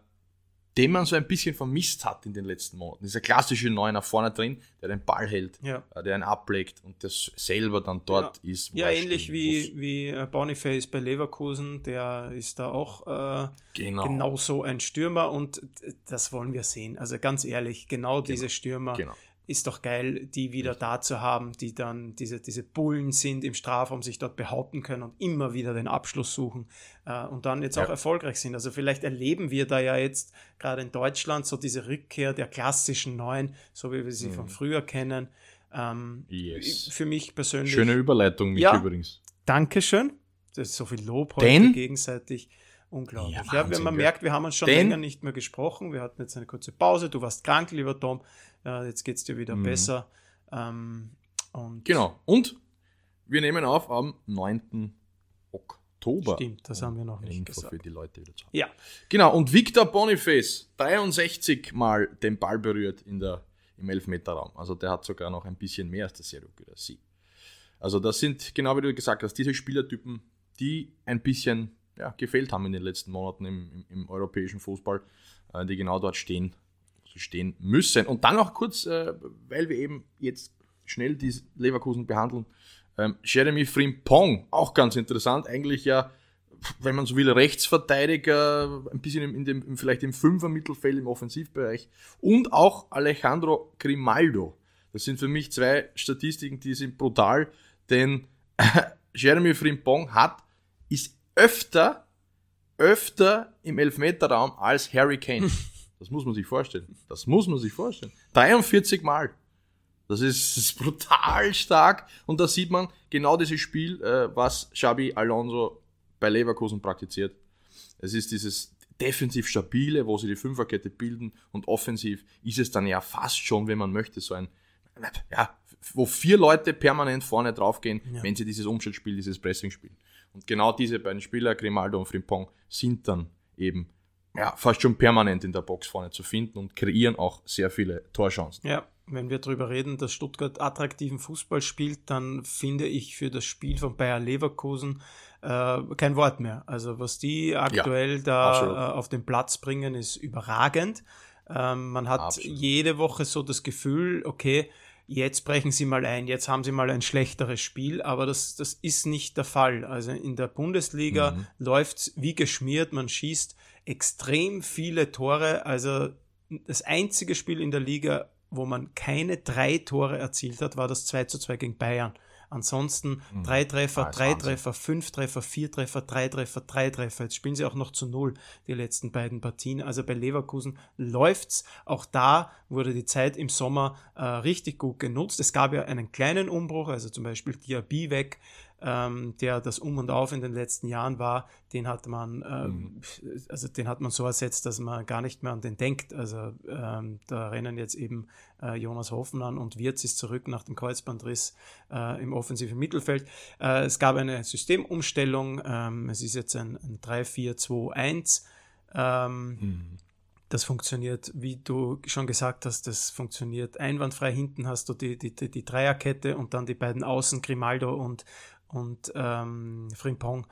den man so ein bisschen vermisst hat in den letzten Monaten. Dieser klassische Neuner vorne drin, der den Ball hält, Ja. äh, der ihn ablegt und das selber dann dort ist. wo Ja, ähnlich wie, muss. wie äh, Boniface bei Leverkusen, der ist da auch äh, Genau. genauso ein Stürmer und das wollen wir sehen. Also ganz ehrlich, genau, diese Stürmer Genau. Ist doch geil, die wieder da zu haben, die dann diese, diese Bullen sind im Strafraum, sich dort behaupten können und immer wieder den Abschluss suchen äh, und dann jetzt Ja. auch erfolgreich sind. Also vielleicht erleben wir da ja jetzt gerade in Deutschland so diese Rückkehr der klassischen Neuen, so wie wir sie von früher kennen. Ähm, Mhm. Yes. Für mich persönlich. Schöne Überleitung, mich Ja. übrigens. Dankeschön. Das ist so viel Lob heute Denn- gegenseitig. Unglaublich. Ja, Ja, Wahnsinn, wenn man merkt, wir haben uns schon Denn- länger nicht mehr gesprochen. Wir hatten jetzt eine kurze Pause. Du warst krank, lieber Tom. Äh, jetzt geht es dir wieder Mhm. besser. Ähm, und Genau. Und wir nehmen auf am 9. Oktober. Stimmt, das haben wir noch nicht Info gesagt. für die Leute wieder zu haben. Ja, Genau, und Victor Boniface, 63 Mal den Ball berührt in der, im Elfmeterraum. Also der hat sogar noch ein bisschen mehr als der Sergio Gurasi. Also das sind, genau wie du gesagt hast, diese Spielertypen, die ein bisschen ja, gefehlt haben in den letzten Monaten im, im, im europäischen Fußball, äh, die genau dort stehen, sie stehen müssen. Und dann noch kurz, äh, weil wir eben jetzt schnell die Leverkusen behandeln, ähm, Jeremy Frimpong, auch ganz interessant, eigentlich ja wenn man so will, Rechtsverteidiger, ein bisschen in dem, vielleicht im Fünfer-Mittelfeld im Offensivbereich und auch Alejandro Grimaldo. Das sind für mich zwei Statistiken, die sind brutal, denn Jeremy Frimpong hat, ist öfter, öfter im Elfmeterraum als Harry Kane. Das muss man sich vorstellen. Das muss man sich vorstellen. 43 Mal. Das ist, das ist brutal stark und da sieht man genau dieses Spiel, äh, was Xabi Alonso bei Leverkusen praktiziert. Es ist dieses defensiv stabile, wo sie die Fünferkette bilden und offensiv ist es dann ja fast schon, wenn man möchte, so ein, ja, wo vier Leute permanent vorne draufgehen, Ja. wenn sie dieses Umschaltspiel, dieses Pressing spielen. Und genau diese beiden Spieler, Grimaldo und Frimpong, sind dann eben ja, fast schon permanent in der Box vorne zu finden und kreieren auch sehr viele Torchancen. Ja, wenn wir darüber reden, dass Stuttgart attraktiven Fußball spielt, dann finde ich für das Spiel von Bayer Leverkusen äh, kein Wort mehr. Also was die aktuell da absolut. äh, auf den Platz bringen, ist überragend. Ähm, man hat Absolut. jede Woche so das Gefühl, okay, jetzt brechen sie mal ein, jetzt haben sie mal ein schlechteres Spiel, aber das, das ist nicht der Fall. Also in der Bundesliga Mhm. läuft's wie geschmiert, man schießt extrem viele Tore. Also das einzige Spiel in der Liga, wo man keine drei Tore erzielt hat, war das 2 zu 2 gegen Bayern. Ansonsten drei Treffer, Ah, drei Wahnsinn. Treffer, fünf Treffer, vier Treffer, drei Treffer, drei Treffer. Jetzt spielen sie auch noch zu null, die letzten beiden Partien. Also bei Leverkusen läuft's. Auch da wurde die Zeit im Sommer äh, richtig gut genutzt. Es gab ja einen kleinen Umbruch, also zum Beispiel Diaby weg, ähm, der das Um und Auf in den letzten Jahren war, den hat man, ähm, also den hat man so ersetzt, dass man gar nicht mehr an den denkt. Also ähm, da rennen jetzt eben äh, Jonas Hoffmann und Wirtz ist zurück nach dem Kreuzbandriss äh, im offensiven Mittelfeld. Äh, es gab eine Systemumstellung, ähm, es ist jetzt ein, ein 3-4-2-1. Ähm, das funktioniert, wie du schon gesagt hast, das funktioniert einwandfrei. Hinten hast du die, die, die, die Dreierkette und dann die beiden Außen, Grimaldo und, und ähm, Frimpong,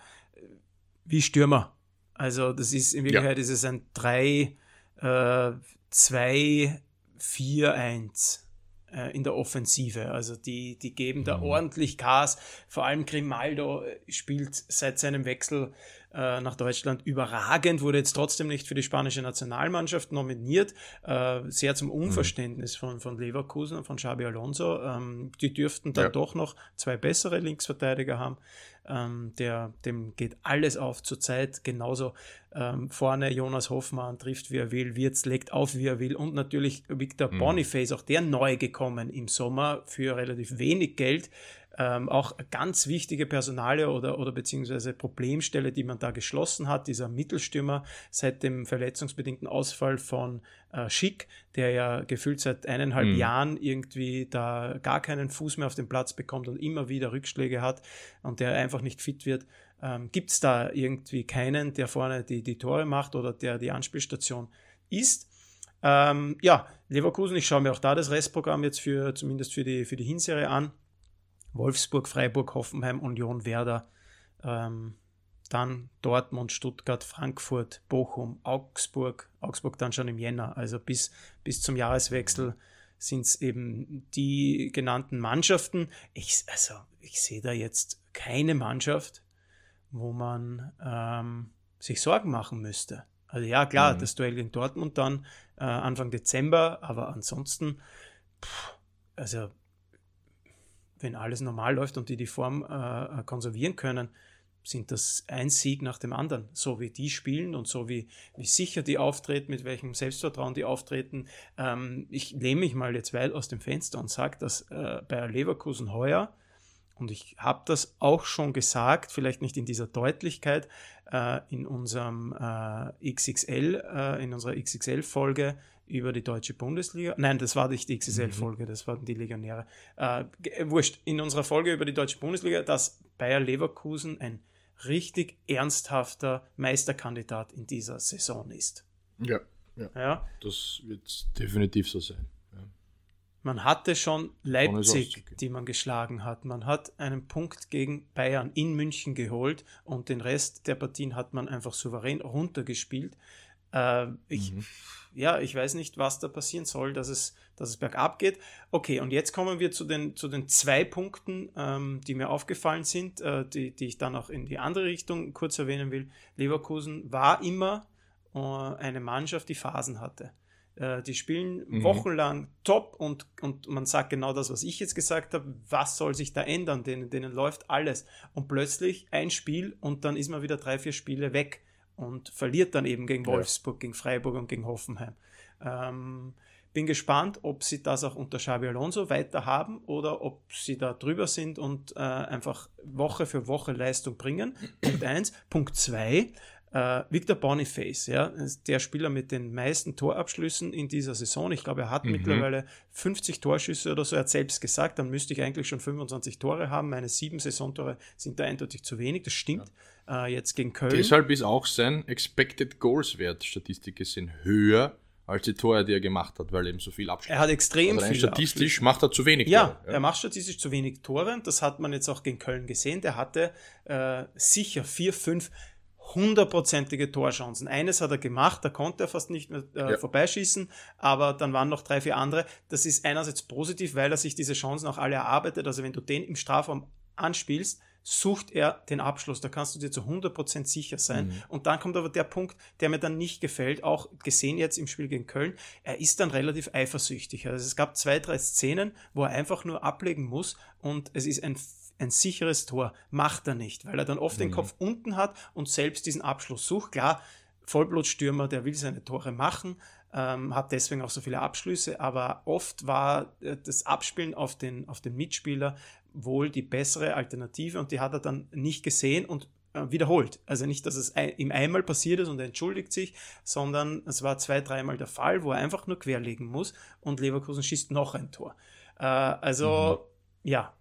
wie Stürmer. Also das ist in Wirklichkeit ist es ein 3, äh, 2, 4, 1 äh, in der Offensive. Also die, die geben da Mhm. ordentlich Gas. Vor allem Grimaldo spielt seit seinem Wechsel äh, nach Deutschland überragend, wurde jetzt trotzdem nicht für die spanische Nationalmannschaft nominiert. Äh, sehr zum Unverständnis von, von Leverkusen und von Xabi Alonso. Ähm, die dürften dann Ja. doch noch zwei bessere Linksverteidiger haben. Ähm, der, dem geht alles auf zur Zeit. Genauso ähm, vorne Jonas Hoffmann trifft, wie er will, Wirtz legt auf, wie er will. Und natürlich Victor Mhm. Boniface, auch der neu gekommen im Sommer für relativ wenig Geld. Ähm, auch ganz wichtige Personale oder, oder beziehungsweise Problemstelle, die man da geschlossen hat, dieser Mittelstürmer seit dem verletzungsbedingten Ausfall von äh, Schick, der ja gefühlt seit eineinhalb Mhm. Jahren irgendwie da gar keinen Fuß mehr auf den Platz bekommt und immer wieder Rückschläge hat und der einfach nicht fit wird. Ähm, Gibt es da irgendwie keinen, der vorne die, die Tore macht oder der die Anspielstation ist? Ähm, ja, Leverkusen, ich schaue mir auch da das Restprogramm jetzt für zumindest für die, für die Hinserie an. Wolfsburg, Freiburg, Hoffenheim, Union, Werder. Ähm, dann Dortmund, Stuttgart, Frankfurt, Bochum, Augsburg, Augsburg dann schon im Jänner, also bis, bis zum Jahreswechsel sind es eben die genannten Mannschaften. Ich, also, ich sehe da jetzt keine Mannschaft, wo man ähm, sich Sorgen machen müsste. Also ja, klar, mhm. das Duell gegen Dortmund dann äh, Anfang Dezember, aber ansonsten, pff, also wenn alles normal läuft und die die Form äh, konservieren können, sind das ein Sieg nach dem anderen. So wie die spielen und so wie, wie sicher die auftreten, mit welchem Selbstvertrauen die auftreten. Ähm, ich lehne mich mal jetzt weit aus dem Fenster und sage, dass äh, bei Leverkusen heuer, und ich habe das auch schon gesagt, vielleicht nicht in dieser Deutlichkeit, äh, in unserem äh, XXL, äh, in unserer XXL-Folge über die deutsche Bundesliga. Nein, das war nicht die XXL-Folge, mhm. das waren die Legionäre. Äh, wurscht, in unserer Folge über die deutsche Bundesliga, dass Bayer Leverkusen ein richtig ernsthafter Meisterkandidat in dieser Saison ist. Ja, ja. ja? das wird definitiv so sein. Ja. Man hatte schon Leipzig, die man geschlagen hat. Man hat einen Punkt gegen Bayern in München geholt und den Rest der Partien hat man einfach souverän runtergespielt. Äh, ich, mhm. Ja, ich weiß nicht, was da passieren soll, dass es, dass es bergab geht. Okay, und jetzt kommen wir zu den, zu den zwei Punkten, ähm, die mir aufgefallen sind, äh, die, die ich dann auch in die andere Richtung kurz erwähnen will. Leverkusen war immer äh, eine Mannschaft, die Phasen hatte. Äh, die spielen mhm. wochenlang top und, und man sagt genau das, was ich jetzt gesagt habe. Was soll sich da ändern? Denen, denen läuft alles. Und plötzlich ein Spiel und dann ist man wieder drei, vier Spiele weg und verliert dann eben gegen Wolfsburg, ja. gegen Freiburg und gegen Hoffenheim. Ähm, bin gespannt, ob sie das auch unter Xabi Alonso weiter haben oder ob sie da drüber sind und äh, einfach Woche für Woche Leistung bringen. Punkt eins. Punkt zwei. Äh, Victor Boniface, ja, der Spieler mit den meisten Torabschlüssen in dieser Saison. Ich glaube, er hat mhm. mittlerweile 50 Torschüsse oder so. Er hat selbst gesagt, dann müsste ich eigentlich schon 25 Tore haben. Meine sieben Saisontore sind da eindeutig zu wenig. Das stimmt. Ja. Äh, jetzt gegen Köln. Deshalb ist auch sein Expected Goals Wert Statistik gesehen höher als die Tore, die er gemacht hat, weil er eben so viel abschließt. Er hat extrem also viel. Statistisch macht er zu wenig ja, Tore. Ja, er macht statistisch zu wenig Tore. Das hat man jetzt auch gegen Köln gesehen. Der hatte äh, sicher vier, fünf hundertprozentige Torchancen. Eines hat er gemacht, da konnte er fast nicht mehr äh, ja. vorbeischießen, aber dann waren noch drei, vier andere. Das ist einerseits positiv, weil er sich diese Chancen auch alle erarbeitet. Also wenn du den im Strafraum anspielst, sucht er den Abschluss. Da kannst du dir zu 100% sicher sein. Mhm. Und dann kommt aber der Punkt, der mir dann nicht gefällt, auch gesehen jetzt im Spiel gegen Köln. Er ist dann relativ eifersüchtig. Also es gab zwei, drei Szenen, wo er einfach nur ablegen muss und es ist ein ein sicheres Tor macht er nicht, weil er dann oft mhm. den Kopf unten hat und selbst diesen Abschluss sucht. Klar, Vollblutstürmer, der will seine Tore machen, ähm, hat deswegen auch so viele Abschlüsse, aber oft war äh, das Abspielen auf den, auf den Mitspieler wohl die bessere Alternative und die hat er dann nicht gesehen und äh, wiederholt. Also nicht, dass es ein, ihm einmal passiert ist und er entschuldigt sich, sondern es war zwei, dreimal der Fall, wo er einfach nur querlegen muss und Leverkusen schießt noch ein Tor. Äh, also mhm. ja,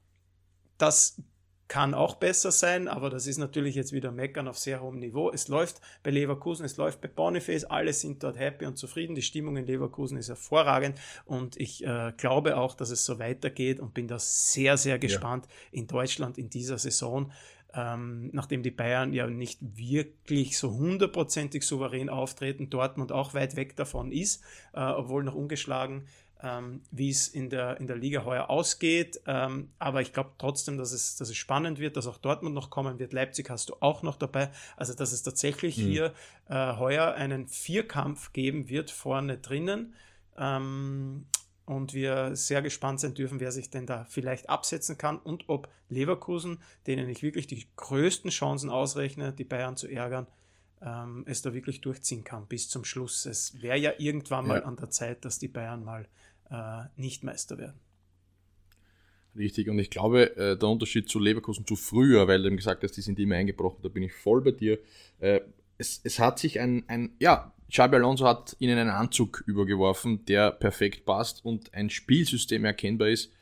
das kann auch besser sein, aber das ist natürlich jetzt wieder Meckern auf sehr hohem Niveau. Es läuft bei Leverkusen, es läuft bei Boniface, alle sind dort happy und zufrieden. Die Stimmung in Leverkusen ist hervorragend und ich äh, glaube auch, dass es so weitergeht und bin da sehr, sehr gespannt ja. in Deutschland in dieser Saison. Ähm, nachdem die Bayern ja nicht wirklich so hundertprozentig souverän auftreten, Dortmund auch weit weg davon ist, äh, obwohl noch ungeschlagen ähm, wie es in der, in der Liga heuer ausgeht. Ähm, aber ich glaube trotzdem, dass es, dass es spannend wird, dass auch Dortmund noch kommen wird. Leipzig hast du auch noch dabei. Also, dass es tatsächlich mhm. hier äh, heuer einen Vierkampf geben wird vorne drinnen. Ähm, und wir sehr gespannt sein dürfen, wer sich denn da vielleicht absetzen kann und ob Leverkusen, denen ich wirklich die größten Chancen ausrechne, die Bayern zu ärgern, ähm, es da wirklich durchziehen kann bis zum Schluss. Es wäre ja irgendwann mal an der Zeit, dass die Bayern mal äh, nicht Meister werden. Richtig, und ich glaube, äh, der Unterschied zu Leverkusen zu früher, weil du eben gesagt hast, die sind immer eingebrochen, da bin ich voll bei dir. Äh, es, es hat sich ein, ein, ja, Xabi Alonso hat ihnen einen Anzug übergeworfen, der perfekt passt und ein Spielsystem erkennbar ist,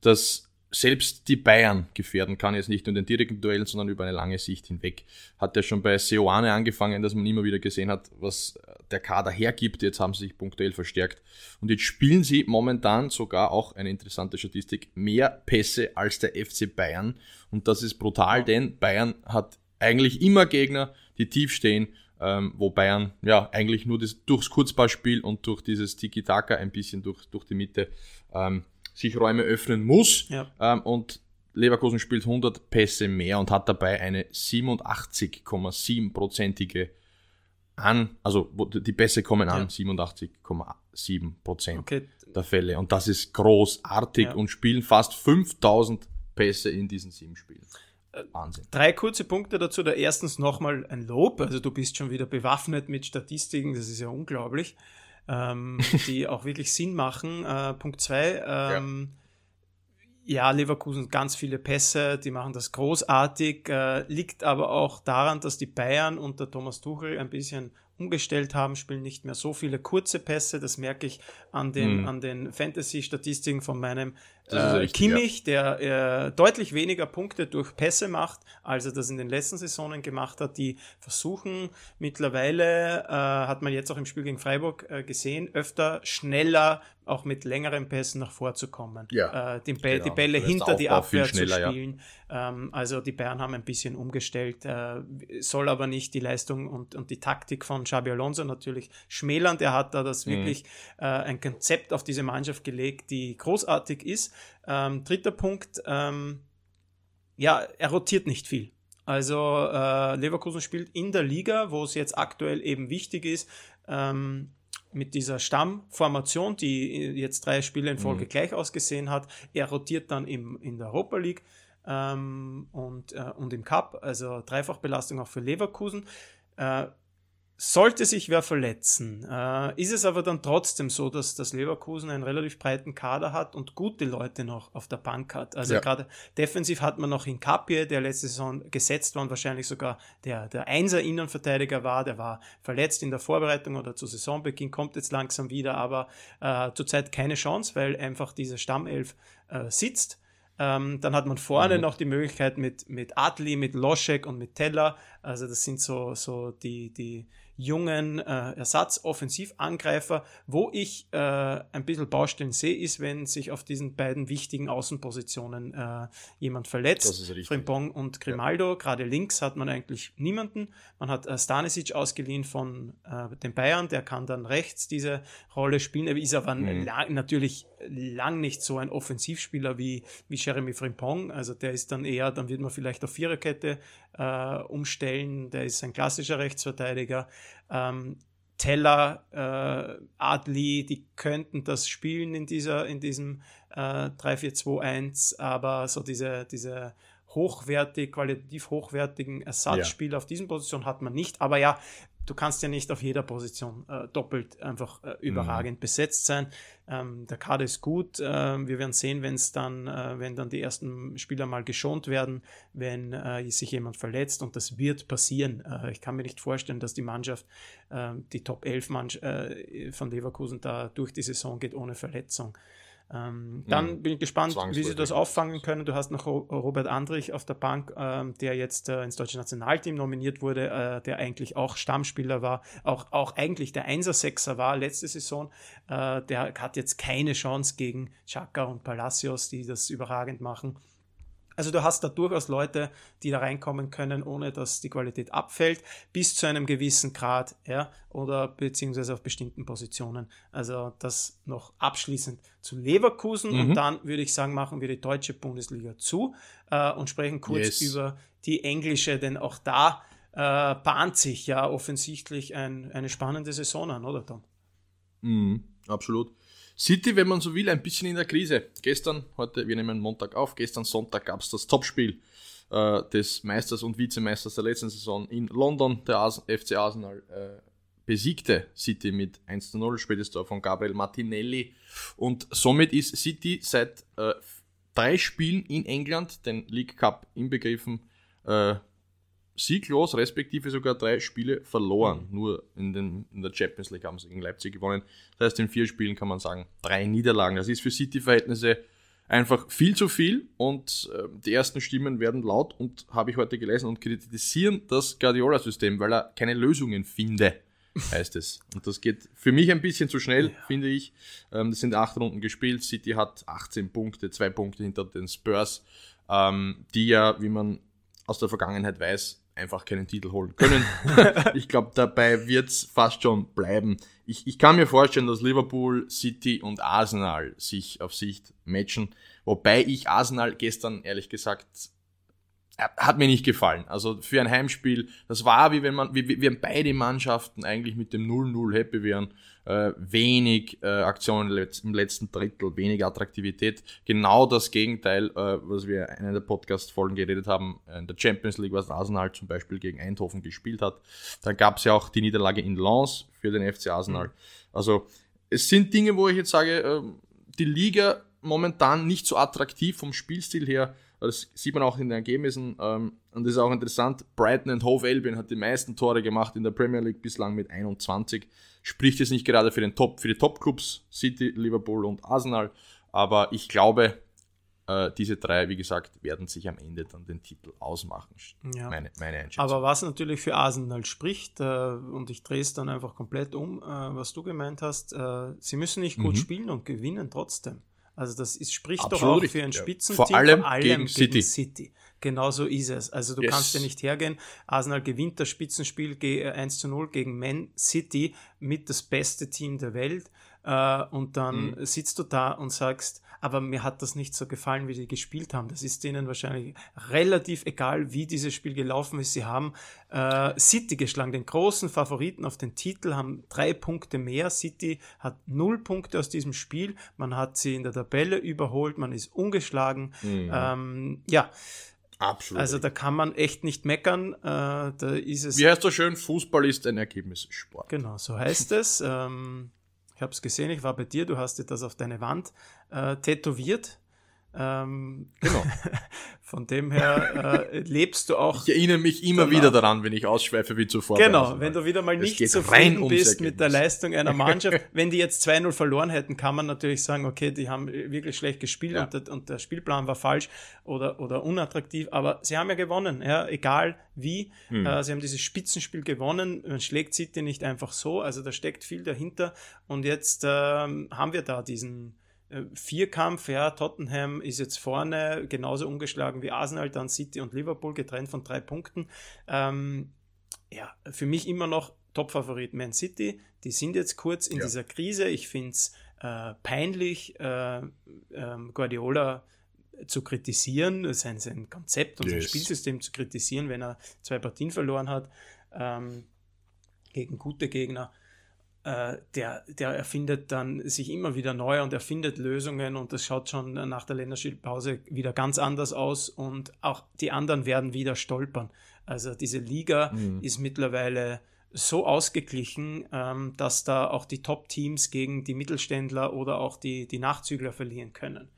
das selbst die Bayern gefährden kann, jetzt nicht nur in den direkten Duellen, sondern über eine lange Sicht hinweg. Hat ja schon bei Seoane angefangen, dass man immer wieder gesehen hat, was der Kader hergibt. Jetzt haben sie sich punktuell verstärkt. Und jetzt spielen sie momentan sogar auch eine interessante Statistik, mehr Pässe als der FC Bayern. Und das ist brutal, denn Bayern hat eigentlich immer Gegner, die tief stehen, ähm, wo Bayern ja eigentlich nur das, durchs Kurzballspiel und durch dieses Tiki-Taka ein bisschen durch, durch die Mitte ähm, sich Räume öffnen muss. Ja. Ähm, und Leverkusen spielt 100 Pässe mehr und hat dabei eine 87,7-prozentige an, also die Pässe kommen an, ja. 87,7 Prozent okay. der Fälle. Und das ist großartig ja. und spielen fast 5000 Pässe in diesen sieben Spielen. Äh, Wahnsinn. Drei kurze Punkte dazu. Da erstens nochmal ein Lob. Also du bist schon wieder bewaffnet mit Statistiken, das ist ja unglaublich, ähm, die auch wirklich Sinn machen. Äh, Punkt zwei, ähm, ja ja, Leverkusen ganz viele Pässe, die machen das großartig, äh, liegt aber auch daran, dass die Bayern unter Thomas Tuchel ein bisschen umgestellt haben, spielen nicht mehr so viele kurze Pässe. Das merke ich an den, mhm. den Fantasy-Statistiken von meinem äh, richtig, Kimmich, ja. der äh, deutlich weniger Punkte durch Pässe macht, als er das in den letzten Saisonen gemacht hat. Die versuchen mittlerweile, äh, hat man jetzt auch im Spiel gegen Freiburg äh, gesehen, öfter schneller auch mit längeren Pässen nach vorzukommen. Ja, äh, die, genau. die, Bälle hinter die Abwehr zu spielen. Ja. Ähm, also die Bayern haben ein bisschen umgestellt, äh, soll aber nicht die Leistung und, und die Taktik von Xabi Alonso natürlich schmälern. Der hat da das mhm. wirklich ein Konzept auf diese Mannschaft gelegt, die großartig ist. Ähm, dritter Punkt, ähm, ja, er rotiert nicht viel. Also äh, Leverkusen spielt in der Liga, wo es jetzt aktuell eben wichtig ist, ähm, mit dieser Stammformation, die jetzt drei Spiele in Folge mhm. gleich ausgesehen hat. Er rotiert dann im, in der Europa League ähm, und, äh, und im Cup, also Dreifachbelastung auch für Leverkusen. Äh, sollte sich wer verletzen, äh, ist es aber dann trotzdem so, dass das Leverkusen einen relativ breiten Kader hat und gute Leute noch auf der Bank hat. Also ja. gerade defensiv hat man noch in Kapje, der letzte Saison gesetzt war und wahrscheinlich sogar der, der Einser Innenverteidiger war, der war verletzt in der Vorbereitung oder zu Saisonbeginn, kommt jetzt langsam wieder, aber äh, zurzeit keine Chance, weil einfach diese Stammelf äh, sitzt. Ähm, dann hat man vorne mhm. noch die Möglichkeit mit, mit Adli, mit Loschek und mit Teller. Also das sind so, so die, die, jungen äh, Ersatzoffensivangreifer. Wo ich äh, ein bisschen Baustellen sehe, ist, wenn sich auf diesen beiden wichtigen Außenpositionen äh, jemand verletzt. Frimpong und Grimaldo. Ja. Gerade links hat man eigentlich niemanden. Man hat äh, Stanisic ausgeliehen von äh, den Bayern, der kann dann rechts diese Rolle spielen. Er ist aber mhm. lang, natürlich lang nicht so ein Offensivspieler wie, wie Jeremy Frimpong. Also der ist dann eher, dann wird man vielleicht auf Viererkette äh, umstellen. Der ist ein klassischer Rechtsverteidiger. Ähm, Teller, äh, Adli, die könnten das spielen in, dieser, in diesem äh, 3-4-2-1, aber so diese, diese hochwertig, qualitativ hochwertigen Ersatzspieler ja. auf diesen Positionen hat man nicht. Aber ja, du kannst ja nicht auf jeder Position äh, doppelt einfach äh, überragend mhm. besetzt sein. Ähm, der Kader ist gut. Äh, wir werden sehen, wenn es dann, äh, wenn dann die ersten Spieler mal geschont werden, wenn äh, sich jemand verletzt und das wird passieren. Äh, ich kann mir nicht vorstellen, dass die Mannschaft, ähm, die Top 11 Mannschaft, von Leverkusen da durch die Saison geht ohne Verletzung. Ähm, dann mhm. bin ich gespannt, wie sie das auffangen können. Du hast noch Robert Andrich auf der Bank, ähm, der jetzt äh, ins deutsche Nationalteam nominiert wurde, äh, der eigentlich auch Stammspieler war, auch, auch eigentlich der Einser-Sechser war letzte Saison. Äh, der hat jetzt keine Chance gegen Chaka und Palacios, die das überragend machen. Also du hast da durchaus Leute, die da reinkommen können, ohne dass die Qualität abfällt, bis zu einem gewissen Grad, ja, oder beziehungsweise auf bestimmten Positionen. Also das noch abschließend zu Leverkusen mhm. und dann würde ich sagen, machen wir die deutsche Bundesliga zu äh, und sprechen kurz yes. über die englische, denn auch da äh, bahnt sich ja offensichtlich ein, eine spannende Saison an, oder Tom? Mhm, absolut. City, wenn man so will, ein bisschen in der Krise. Gestern, heute, wir nehmen Montag auf, gestern Sonntag gab es das Topspiel äh, des Meisters und Vizemeisters der letzten Saison in London. Der As FC Arsenal äh, besiegte City mit 1 zu 0, spätes Tor von Gabriel Martinelli. Und somit ist City seit äh, drei Spielen in England, den League Cup inbegriffen, äh, sieglos, respektive sogar drei Spiele verloren. Nur in, den, in der Champions League haben sie gegen Leipzig gewonnen. Das heißt, in vier Spielen kann man sagen, drei Niederlagen. Das ist für City-Verhältnisse einfach viel zu viel und äh, die ersten Stimmen werden laut und habe ich heute gelesen und kritisieren das Guardiola-System, weil er keine Lösungen finde, heißt es. Und das geht für mich ein bisschen zu schnell, ja. finde ich. Ähm, das sind acht Runden gespielt. City hat 18 Punkte, zwei Punkte hinter den Spurs, ähm, die ja, wie man aus der Vergangenheit weiß, einfach keinen Titel holen können. ich glaube, dabei wird es fast schon bleiben. Ich, ich kann mir vorstellen, dass Liverpool, City und Arsenal sich auf Sicht matchen. Wobei ich Arsenal gestern ehrlich gesagt hat mir nicht gefallen. Also für ein Heimspiel, das war wie wenn man, wie, wie wenn beide Mannschaften eigentlich mit dem 0-0 happy wären. Äh, wenig äh, Aktionen im letzten Drittel, wenig Attraktivität. Genau das Gegenteil, äh, was wir in einer Podcast-Folgen geredet haben, in der Champions League, was Arsenal zum Beispiel gegen Eindhoven gespielt hat. Da gab es ja auch die Niederlage in Lens für den FC Arsenal. Mhm. Also es sind Dinge, wo ich jetzt sage, äh, die Liga momentan nicht so attraktiv vom Spielstil her das sieht man auch in den Ergebnissen. Ähm, und das ist auch interessant. Brighton und Hove Albion hat die meisten Tore gemacht in der Premier League bislang mit 21. Spricht jetzt nicht gerade für, den Top, für die Top-Clubs, City, Liverpool und Arsenal. Aber ich glaube, äh, diese drei, wie gesagt, werden sich am Ende dann den Titel ausmachen. Ja. Meine, meine Einschätzung. Aber was natürlich für Arsenal spricht, äh, und ich drehe es dann einfach komplett um, äh, was du gemeint hast, sie müssen nicht gut mhm. spielen und gewinnen trotzdem. Also das ist, spricht Absolut doch auch für ein Spitzenteam, vor allem, vor allem gegen, gegen City. City. Genau so ist es. Also du yes. kannst ja nicht hergehen. Arsenal gewinnt das Spitzenspiel 1 äh, zu 0 gegen Man City mit das beste Team der Welt. Äh, und dann mhm. sitzt du da und sagst, aber mir hat das nicht so gefallen, wie die gespielt haben. Das ist denen wahrscheinlich relativ egal, wie dieses Spiel gelaufen ist. Sie haben äh, City geschlagen, den großen Favoriten auf den Titel, haben drei Punkte mehr. City hat null Punkte aus diesem Spiel. Man hat sie in der Tabelle überholt, man ist ungeschlagen. Mhm. Ähm, ja. Absolut. Also da kann man echt nicht meckern. Äh, da ist es Wie heißt so schön, Fußball ist ein Ergebnissport. Genau, so heißt es. Ähm, ich habe es gesehen, ich war bei dir, du hast dir das auf deine Wand äh, tätowiert. Ähm, genau. Von dem her äh, lebst du auch. Ich erinnere mich immer danach. wieder daran, wenn ich ausschweife wie zuvor. Genau, wenn du wieder mal nicht zufrieden bist mit der Leistung einer Mannschaft. wenn die jetzt 2-0 verloren hätten, kann man natürlich sagen, okay, die haben wirklich schlecht gespielt ja. und, der, und, der, Spielplan war falsch oder, oder unattraktiv. Aber sie haben ja gewonnen, ja, egal wie. Hm. Äh, sie haben dieses Spitzenspiel gewonnen. Man schlägt City nicht einfach so. Also da steckt viel dahinter. Und jetzt äh, haben wir da diesen Vierkampf, ja, Tottenham ist jetzt vorne, genauso ungeschlagen wie Arsenal, dann City und Liverpool, getrennt von drei Punkten. Ähm, ja, für mich immer noch Topfavorit Man City. Die sind jetzt kurz in ja. dieser Krise. Ich finde es äh, peinlich, äh, äh, Guardiola zu kritisieren, sein, sein Konzept und yes. sein Spielsystem zu kritisieren, wenn er zwei Partien verloren hat ähm, gegen gute Gegner. Äh, der, der erfindet dann sich immer wieder neu und erfindet Lösungen und das schaut schon nach der Länderspielpause wieder ganz anders aus und auch die anderen werden wieder stolpern. Also diese Liga mhm. ist mittlerweile so ausgeglichen, ähm, dass da auch die Top-Teams gegen die Mittelständler oder auch die, die Nachzügler verlieren können.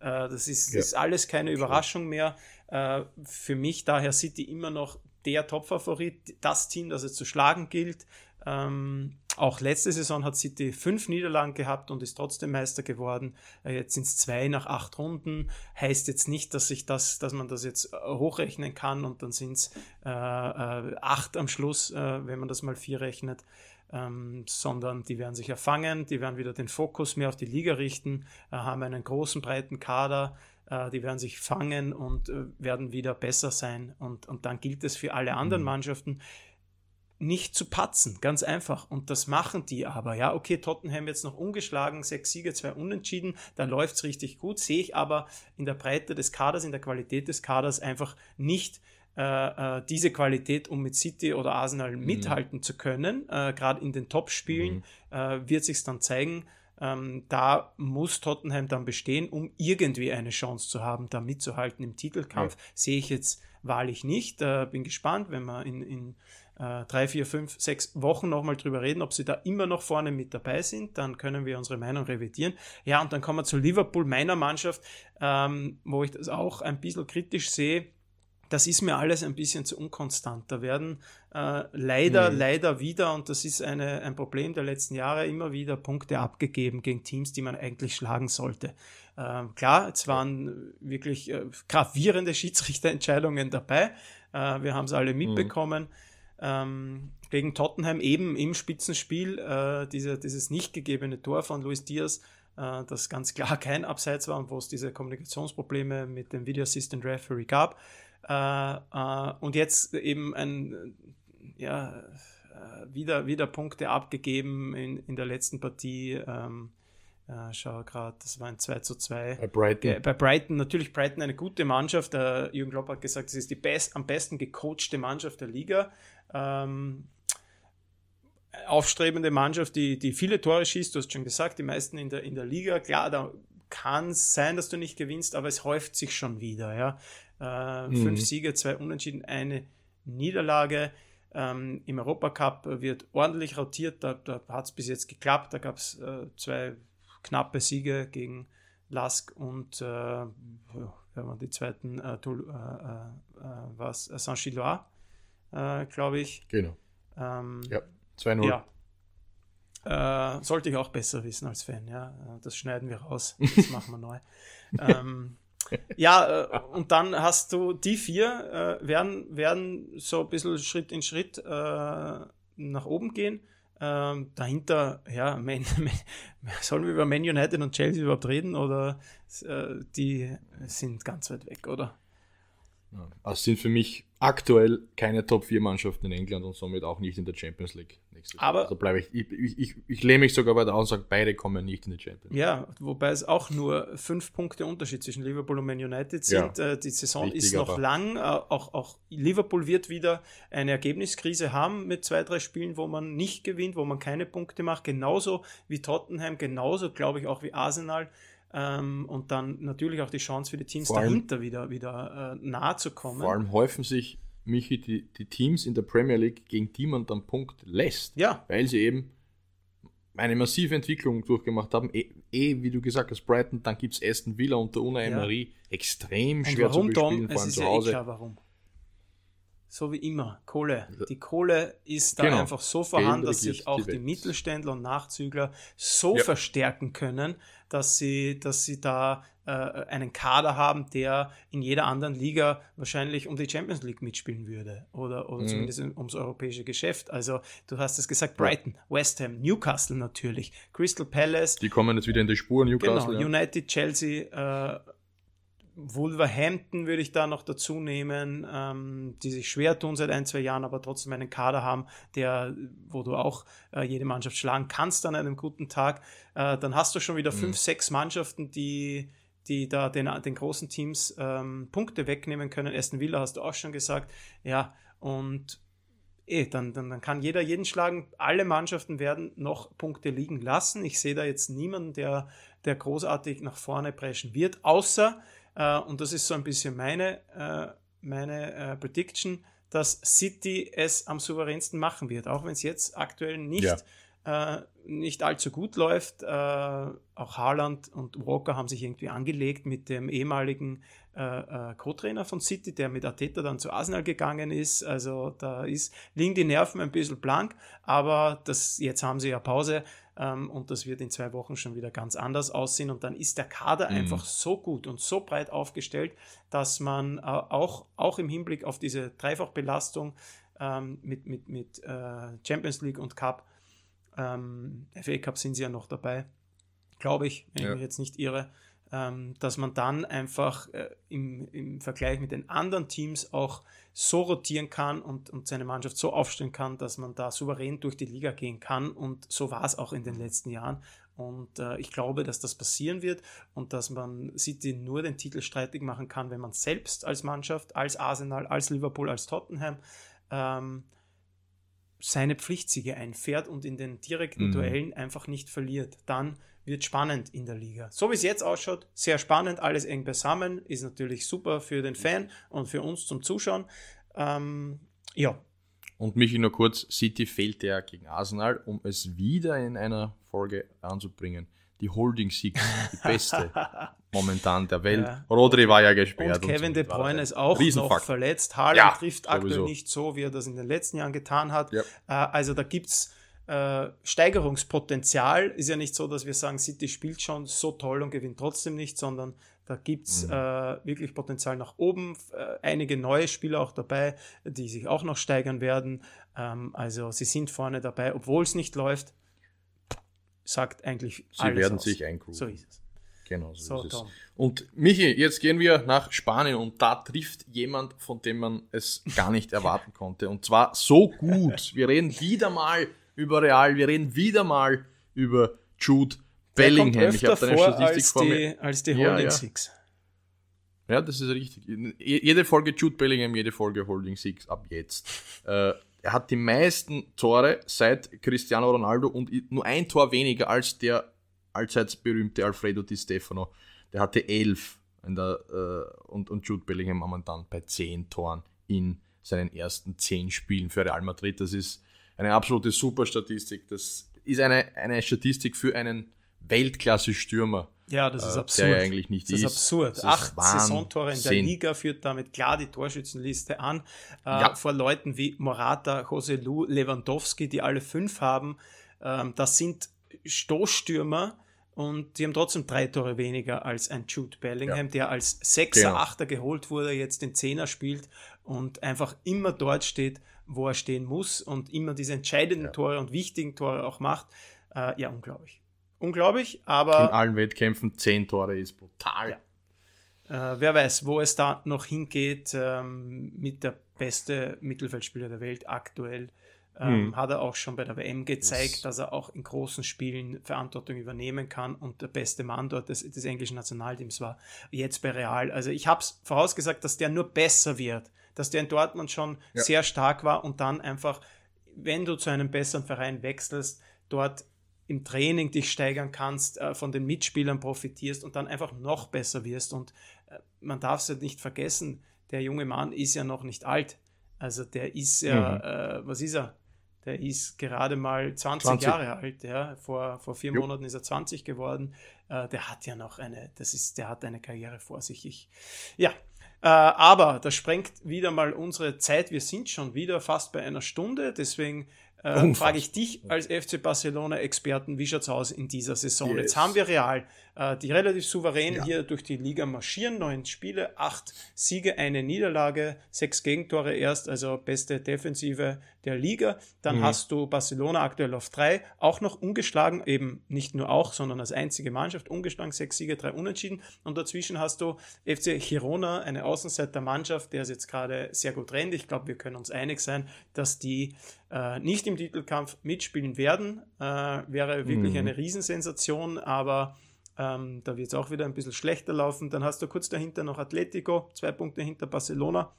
Äh, das ist, ja. ist, alles keine Überraschung mehr. Äh, für mich daher City immer noch der Top-Favorit, das Team, das es zu schlagen gilt. Ähm, auch letzte Saison hat City fünf Niederlagen gehabt und ist trotzdem Meister geworden. Äh, jetzt sind es zwei nach acht Runden. Heißt jetzt nicht, dass ich das, dass man das jetzt äh, hochrechnen kann und dann sind es äh, äh, acht am Schluss, äh, wenn man das mal vier rechnet. Ähm, sondern die werden sich erfangen, die werden wieder den Fokus mehr auf die Liga richten, äh, haben einen großen, breiten Kader, die werden sich fangen und werden wieder besser sein. Und, und dann gilt es für alle anderen mhm. Mannschaften, nicht zu patzen, ganz einfach. Und das machen die aber. Ja, okay, Tottenham jetzt noch ungeschlagen, sechs Siege, zwei Unentschieden, da läuft es richtig gut, sehe ich aber in der Breite des Kaders, in der Qualität des Kaders einfach nicht äh, äh diese Qualität, um mit City oder Arsenal mhm. mithalten zu können. Äh, Gerade in den Top-Spielen mhm. äh, wird sich dann zeigen. Ähm, da muss Tottenham dann bestehen, um irgendwie eine Chance zu haben, da mitzuhalten im Titelkampf. Ja. Sehe ich jetzt wahrlich nicht. Äh, bin gespannt, wenn wir in, in äh, drei, vier, fünf, sechs Wochen nochmal drüber reden, ob sie da immer noch vorne mit dabei sind. Dann können wir unsere Meinung revidieren. Ja, und dann kommen wir zu Liverpool, meiner Mannschaft, ähm, wo ich das auch ein bisschen kritisch sehe. Das ist mir alles ein bisschen zu unkonstant. Da werden äh, leider, mhm. leider wieder, und das ist eine, ein Problem der letzten Jahre, immer wieder Punkte abgegeben gegen Teams, die man eigentlich schlagen sollte. Ähm, klar, es waren wirklich äh, gravierende Schiedsrichterentscheidungen dabei. Äh, wir haben es alle mhm. mitbekommen. Mhm ähm, gegen Tottenham eben im Spitzenspiel äh, diese, dieses nicht gegebene Tor von Luis Diaz, äh, das ganz klar kein Abseits war und wo es diese Kommunikationsprobleme mit dem Video Assistant Referee gab. Äh, äh, und jetzt eben ein, ja, äh, wieder, wieder Punkte abgegeben in, in der letzten Partie. Ähm, äh, schau gerade, das war ein 2 zu 2. Bei Brighton. Bei Brighton, natürlich Brighton eine gute Mannschaft. Der Jürgen Klopp hat gesagt, es ist die best, am besten gecoachte Mannschaft der Liga. Ähm, aufstrebende Mannschaft, die, die viele Tore schießt, du hast schon gesagt, die meisten in der, in der Liga. Klar, da kann es sein, dass du nicht gewinnst, aber es häuft sich schon wieder. Ja? Äh, mhm. Fünf Siege, zwei Unentschieden, eine Niederlage. Ähm, Im Europacup wird ordentlich rotiert, da, da hat es bis jetzt geklappt. Da gab es äh, zwei knappe Siege gegen Lask und äh, ja, die zweiten äh, äh, äh, was Saint-Gillois, glaube ich. Genau. Ähm, ja, 2-0. Ja. Äh, sollte ich auch besser wissen als Fan, ja. Das schneiden wir raus. Das machen wir neu. ähm, ja, äh, und dann hast du die vier, äh, werden, werden so ein bisschen Schritt in Schritt nach oben gehen. Ähm, dahinter, ja, Man, Man, sollen wir über Man United und Chelsea überhaupt reden oder äh, die sind ganz weit weg, oder? Also sind für mich aktuell keine Top 4 Mannschaften in England und somit auch nicht in der Champions League. Aber also bleibe ich, ich, ich, ich, lehne mich sogar weiter aus und sage, beide kommen nicht in die Champions League. Ja, wobei es auch nur fünf Punkte Unterschied zwischen Liverpool und Man United sind. Ja, äh, die Saison richtig, ist noch lang. Äh, auch, auch Liverpool wird wieder eine Ergebniskrise haben mit zwei, drei Spielen, wo man nicht gewinnt, wo man keine Punkte macht. Genauso wie Tottenham, genauso glaube ich auch wie Arsenal. Ähm, und dann natürlich auch die Chance für die Teams allem, dahinter wieder, wieder äh, nahe zu kommen. Vor allem häufen sich, Michi, die, die Teams in der Premier League, gegen die man dann Punkt lässt. Ja. Weil sie eben eine massive Entwicklung durchgemacht haben. Eh, eh wie du gesagt hast, Brighton, dann gibt es Aston Villa unter Una Emery. Ja. Extrem schwer warum, zu bespielen, Tom? vor allem zu Hause. Ja eh klar, warum. So wie immer, Kohle. Die Kohle ist da genau. einfach so vorhanden, dass sich auch die, die Mittelständler und Nachzügler so ja. verstärken können, dass sie, dass sie da äh, einen Kader haben, der in jeder anderen Liga wahrscheinlich um die Champions League mitspielen würde oder, oder mhm. zumindest ums europäische Geschäft. Also du hast es gesagt, Brighton. West Ham, Newcastle natürlich, Crystal Palace. Die kommen jetzt wieder in die Spur, Newcastle. Genau, ja. United, Chelsea, äh, Wolverhampton würde ich da noch dazu nehmen, ähm, die sich schwer tun seit ein, zwei Jahren, aber trotzdem einen Kader haben, der, wo du auch äh, jede Mannschaft schlagen kannst an einem guten Tag. Äh, dann hast du schon wieder mhm. fünf, sechs Mannschaften, die, die da den, den großen Teams ähm, Punkte wegnehmen können. Aston Villa hast du auch schon gesagt. Ja, und eh, dann, dann, dann kann jeder jeden schlagen. Alle Mannschaften werden noch Punkte liegen lassen. Ich sehe da jetzt niemanden, der, der großartig nach vorne preschen wird, außer äh, und das ist so ein bisschen meine, äh, meine äh, Prediction, dass City es am souveränsten machen wird, auch wenn es jetzt aktuell nicht, ja. nicht allzu gut läuft. auch Haaland und Walker haben sich irgendwie angelegt mit dem ehemaligen Co-Trainer von City, der mit Ateta dann zu Arsenal gegangen ist. Also da ist, liegen die Nerven ein bisschen blank, aber das, jetzt haben sie ja Pause ähm, und das wird in zwei Wochen schon wieder ganz anders aussehen. Und dann ist der Kader mhm. einfach so gut und so breit aufgestellt, dass man äh, auch, auch im Hinblick auf diese Dreifachbelastung ähm, mit, mit, mit äh, Champions League und Cup, ähm, FA Cup sind sie ja noch dabei, glaube ich, wenn ja. ich mich jetzt nicht irre, dass man dann einfach äh, im, im Vergleich mit den anderen Teams auch so rotieren kann und, und seine Mannschaft so aufstellen kann, dass man da souverän durch die Liga gehen kann. Und so war es auch in den letzten Jahren. Und äh, ich glaube, dass das passieren wird und dass man City nur den Titel streitig machen kann, wenn man selbst als Mannschaft, als Arsenal, als Liverpool, als Tottenham ähm, seine Pflichtsiege einfährt und in den direkten mhm. Duellen einfach nicht verliert. Dann wird spannend in der Liga. So wie es jetzt ausschaut, sehr spannend, alles eng beisammen, ist natürlich super für den Fan und für uns zum Zuschauen. Ähm, ja. Und Michi nur kurz, City fehlt ja gegen Arsenal, um es wieder in einer Folge anzubringen. Die Holding Six, die beste momentan der Welt. Ja. Rodri war ja gesperrt. Und Kevin und so De Bruyne ist auch noch verletzt. Haaland ja, trifft aktuell sowieso. nicht so, wie er das in den letzten Jahren getan hat. Ja. Äh, also da gibt es äh, Steigerungspotenzial. Ist ja nicht so, dass wir sagen, City spielt schon so toll und gewinnt trotzdem nicht, sondern da gibt es mhm. äh, wirklich Potenzial nach oben. Äh, einige neue Spieler auch dabei, die sich auch noch steigern werden. Ähm, also sie sind vorne dabei, obwohl es nicht läuft. Sagt eigentlich Sie werden aus. sich eingrooven. So ist es. Genau so, so ist es. Und Michi, jetzt gehen wir nach Spanien und da trifft jemand, von dem man es gar nicht erwarten konnte. Und zwar so gut. Wir reden wieder mal über Real, wir reden wieder mal über Jude Bellingham. Ich habe deine Statistik vor mir. Als die Holding ja, ja. Six. Ja, das ist richtig. Jede Folge Jude Bellingham, jede Folge Holding Six ab jetzt. Äh, er hat die meisten Tore seit Cristiano Ronaldo und nur ein Tor weniger als der allseits berühmte Alfredo Di Stefano. Der hatte elf der, äh, und, und Jude Bellingham momentan bei zehn Toren in seinen ersten zehn Spielen für Real Madrid. Das ist eine absolute Superstatistik. Das ist eine, eine Statistik für einen Weltklasse-Stürmer. Ja, das ist äh, absurd. Der ja eigentlich nicht das ist. absurd. Das Acht Saisontore in der Liga führt damit klar die Torschützenliste an. Äh, ja. Vor Leuten wie Morata, José Lu, Lewandowski, die alle fünf haben. Ähm, das sind Stoßstürmer und die haben trotzdem drei Tore weniger als ein Jude Bellingham, ja. der als Sechser, genau. Achter geholt wurde, jetzt den Zehner spielt und einfach immer dort steht, wo er stehen muss und immer diese entscheidenden ja. Tore und wichtigen Tore auch macht. Äh, ja, unglaublich unglaublich, aber. In allen Wettkämpfen zehn Tore ist brutal. Ja. Äh, wer weiß, wo es da noch hingeht ähm, mit der beste Mittelfeldspieler der Welt aktuell. Ähm, hm. Hat er auch schon bei der WM gezeigt, yes. dass er auch in großen Spielen Verantwortung übernehmen kann und der beste Mann dort des, des englischen Nationalteams war. Jetzt bei Real. Also ich habe es vorausgesagt, dass der nur besser wird, dass der in Dortmund schon ja. sehr stark war und dann einfach, wenn du zu einem besseren Verein wechselst, dort im Training dich steigern kannst, äh, von den Mitspielern profitierst und dann einfach noch besser wirst. Und äh, man darf es ja nicht vergessen, der junge Mann ist ja noch nicht alt. Also der ist ja, mhm. äh, was ist er? Der ist gerade mal 20, 20. Jahre alt, ja. Vor, vor vier jo. Monaten ist er 20 geworden. Äh, der hat ja noch eine, das ist, der hat eine Karriere vor sich. Ich, ja, äh, aber das sprengt wieder mal unsere Zeit. Wir sind schon wieder fast bei einer Stunde, deswegen äh, frage ich dich als FC Barcelona-Experten, wie schaut es aus in dieser Saison? Yes. Jetzt haben wir Real, die relativ souverän ja. hier durch die Liga marschieren, neun Spiele, acht Siege, eine Niederlage, sechs Gegentore erst, also beste Defensive der Liga. Dann mhm. hast du Barcelona aktuell auf drei, auch noch ungeschlagen, eben nicht nur auch, sondern als einzige Mannschaft ungeschlagen, sechs Siege, drei Unentschieden. Und dazwischen hast du FC Girona, eine Außenseiter-Mannschaft, der es jetzt gerade sehr gut rennt. Ich glaube, wir können uns einig sein, dass die äh, nicht im Titelkampf mitspielen werden. Äh, wäre wirklich mhm. eine Riesensensation, aber ähm, da wird es auch wieder ein bisschen schlechter laufen. Dann hast du kurz dahinter noch Atletico, zwei Punkte hinter Barcelona.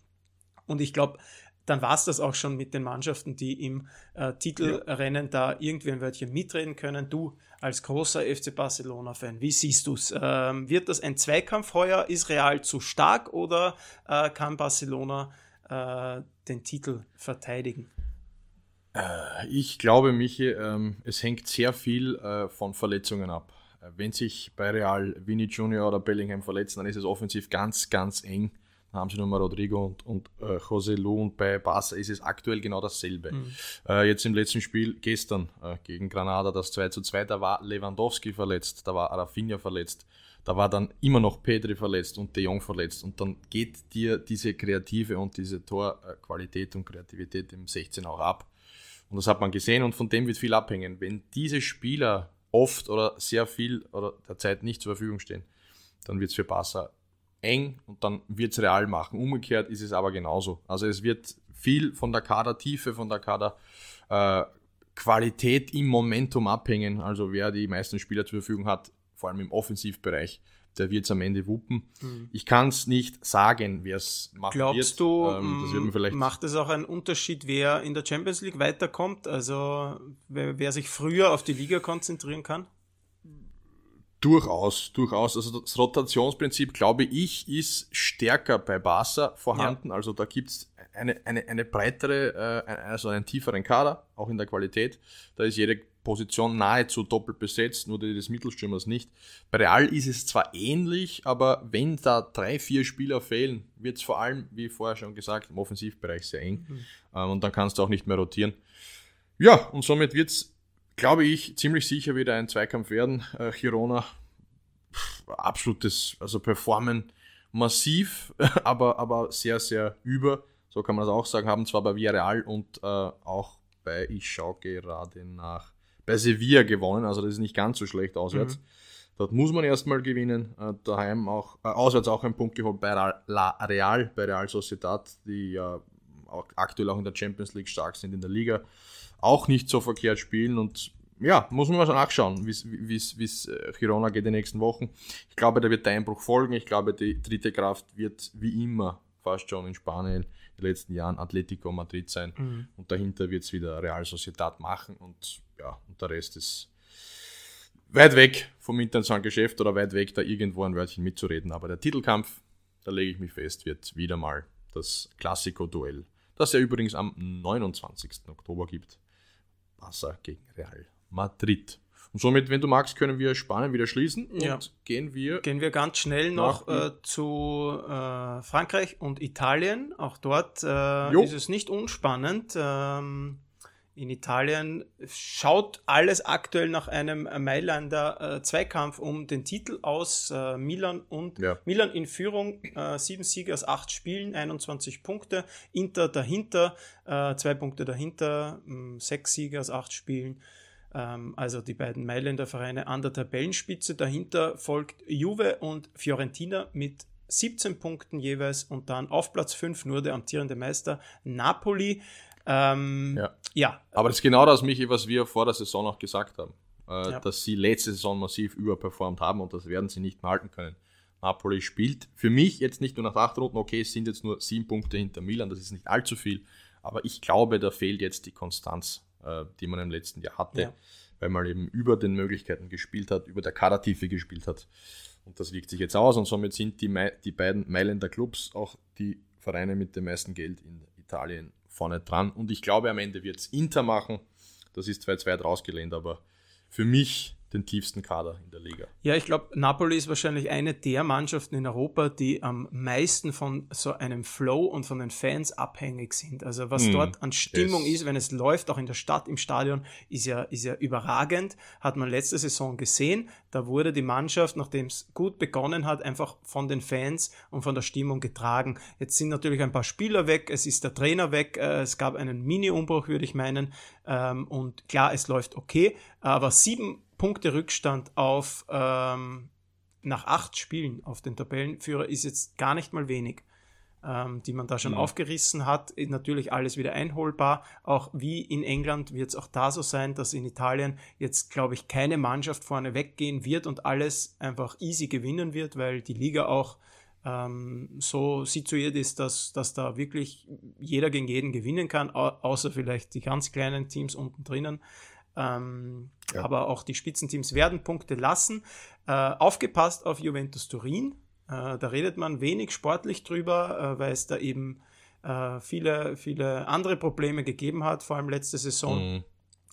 Und ich glaube, dann war es das auch schon mit den Mannschaften, die im äh, Titelrennen ja. da irgendwie ein Wörtchen mitreden können. Du als großer FC Barcelona-Fan, wie siehst du es? Ähm, wird das ein Zweikampf heuer? Ist Real zu stark oder äh, kann Barcelona äh, den Titel verteidigen? Äh, ich glaube, Michi, ähm, es hängt sehr viel äh, von Verletzungen ab. Wenn sich bei Real Vinny Junior oder Bellingham verletzen, dann ist es offensiv ganz, ganz eng. Dann haben sie nochmal Rodrigo und, und äh, José Lu und bei Barca ist es aktuell genau dasselbe. Mhm. Äh, jetzt im letzten Spiel gestern äh, gegen Granada das 2 zu 2, da war Lewandowski verletzt, da war Rafinha verletzt, da war dann immer noch Pedri verletzt und De Jong verletzt und dann geht dir diese kreative und diese Torqualität und Kreativität im 16 auch ab. Und das hat man gesehen und von dem wird viel abhängen. Wenn diese Spieler oft oder sehr viel oder der Zeit nicht zur Verfügung stehen, dann wird es für Barca eng und dann wird es real machen. Umgekehrt ist es aber genauso. Also es wird viel von der Kadertiefe, von der Kaderqualität äh, im Momentum abhängen. Also wer die meisten Spieler zur Verfügung hat, vor allem im Offensivbereich, der wird es am Ende wuppen. Mhm. Ich kann es nicht sagen, wer es macht. Glaubst wird. du, ähm, vielleicht macht es auch einen Unterschied, wer in der Champions League weiterkommt? Also wer, wer sich früher auf die Liga konzentrieren kann? Durchaus, durchaus. Also das Rotationsprinzip, glaube ich, ist stärker bei Barca vorhanden. Ja. Also da gibt es eine, eine, eine breitere, äh, also einen tieferen Kader, auch in der Qualität. Da ist jede Position nahezu doppelt besetzt, nur die des Mittelstürmers nicht. Bei Real ist es zwar ähnlich, aber wenn da drei, vier Spieler fehlen, wird es vor allem, wie vorher schon gesagt, im Offensivbereich sehr eng. Mhm. Ähm, und dann kannst du auch nicht mehr rotieren. Ja, und somit wird es, glaube ich, ziemlich sicher wieder ein Zweikampf werden. Äh, Girona, pff, absolutes, also performen massiv, aber, aber sehr, sehr über, so kann man das auch sagen, haben zwar bei Villarreal und äh, auch bei, ich schaue gerade nach bei Sevilla gewonnen, also das ist nicht ganz so schlecht auswärts. Mhm. Dort muss man erstmal gewinnen. Äh, daheim auch, äh, auswärts auch ein Punkt geholt bei La Real, bei Real Sociedad, die ja auch aktuell auch in der Champions League stark sind in der Liga, auch nicht so verkehrt spielen und ja, muss man mal nachschauen, wie es äh, Girona geht in den nächsten Wochen. Ich glaube, da wird der Einbruch folgen. Ich glaube, die dritte Kraft wird wie immer fast schon in Spanien in den letzten Jahren Atletico Madrid sein. Mhm. Und dahinter wird es wieder Real Sociedad machen. Und ja, und der Rest ist weit weg vom internationalen Geschäft oder weit weg, da irgendwo ein Wörtchen mitzureden. Aber der Titelkampf, da lege ich mich fest, wird wieder mal das Classico-Duell, das ja übrigens am 29. Oktober gibt. Barca gegen Real Madrid. Und somit, wenn du magst, können wir Spanien wieder schließen und ja. gehen wir. Gehen wir ganz schnell noch äh, zu äh, Frankreich und Italien. Auch dort äh, ist es nicht unspannend. Ähm, in Italien schaut alles aktuell nach einem Mailander äh, Zweikampf um den Titel aus. Äh, Milan und ja. Milan in Führung, äh, sieben Siege aus acht Spielen, 21 Punkte. Inter dahinter, äh, zwei Punkte dahinter, mh, hm, sechs Siege aus acht Spielen. Ähm, also die beiden Mailänder Vereine an der Tabellenspitze. Dahinter folgt Juve und Fiorentina mit 17 Punkten jeweils und dann auf Platz 5 nur der amtierende Meister Napoli. Ähm, ja. ja. Aber das ist genau das, Michi, was wir vor der Saison noch gesagt haben. Äh, ja. Dass sie letzte Saison massiv überperformt haben und das werden sie nicht mehr halten können. Napoli spielt für mich jetzt nicht nur nach acht Runden, okay, es sind jetzt nur sieben Punkte hinter Milan, das ist nicht allzu viel, aber ich glaube, da fehlt jetzt die Konstanz äh, die man im letzten Jahr hatte, ja. weil man eben über den Möglichkeiten gespielt hat, über der Kadertiefe gespielt hat. Und das wirkt sich jetzt aus und somit sind die, die beiden Mailänder Clubs auch die Vereine mit dem meisten Geld in Italien vorne dran. Und ich glaube, am Ende wird es Inter machen. Das ist 2-2 rausgelehnt, aber für mich den tiefsten Kader in der Liga. Ja, ich glaube, Napoli ist wahrscheinlich eine der Mannschaften in Europa, die am meisten von so einem Flow und von den Fans abhängig sind. Also was mm, dort an Stimmung ist, wenn es läuft, auch in der Stadt, im Stadion, ist ja, ist ja überragend. Hat man letzte Saison gesehen. Da wurde die Mannschaft, nachdem es gut begonnen hat, einfach von den Fans und von der Stimmung getragen. Jetzt sind natürlich ein paar Spieler weg, es ist der Trainer weg, äh, es gab einen Mini-Umbruch, würde ich meinen. Ähm, und klar, es läuft okay, aber sieben Punkte Rückstand auf ähm, nach acht Spielen auf den Tabellenführer ist jetzt gar nicht mal wenig, ähm, die man da schon ja. aufgerissen hat. Natürlich alles wieder einholbar. Auch wie in England wird es auch da so sein, dass in Italien jetzt, glaube ich, keine Mannschaft vorne weggehen wird und alles einfach easy gewinnen wird, weil die Liga auch ähm, so situiert ist, dass, dass da wirklich jeder gegen jeden gewinnen kann, außer vielleicht die ganz kleinen Teams unten drinnen. Ähm, ja. Aber auch die Spitzenteams werden Punkte lassen. Äh, aufgepasst auf Juventus Turin. Äh, da redet man wenig sportlich drüber, äh, weil es da eben äh, viele, viele andere Probleme gegeben hat, vor allem letzte Saison. Mhm.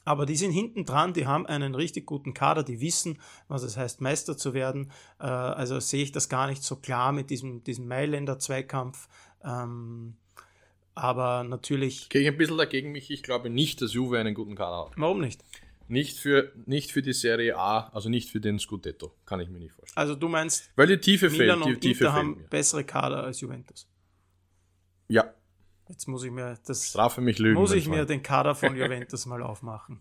Aber die sind hinten dran, die haben einen richtig guten Kader, die wissen, was es heißt, Meister zu werden. Äh, also sehe ich das gar nicht so klar mit diesem, diesem Mailänder-Zweikampf. Ähm, aber natürlich. Gehe ich ein bisschen dagegen mich. Ich glaube nicht, dass Juve einen guten Kader hat. Warum nicht? Nicht für, nicht für die Serie A, also nicht für den Scudetto. Kann ich mir nicht vorstellen. Also du meinst, weil die Tiefe Milan fehlt. Die Tiefe Inter haben mir. bessere Kader als Juventus. Ja. Jetzt muss ich mir das. Strafe mich lügen. Muss ich mir den Kader von Juventus mal aufmachen.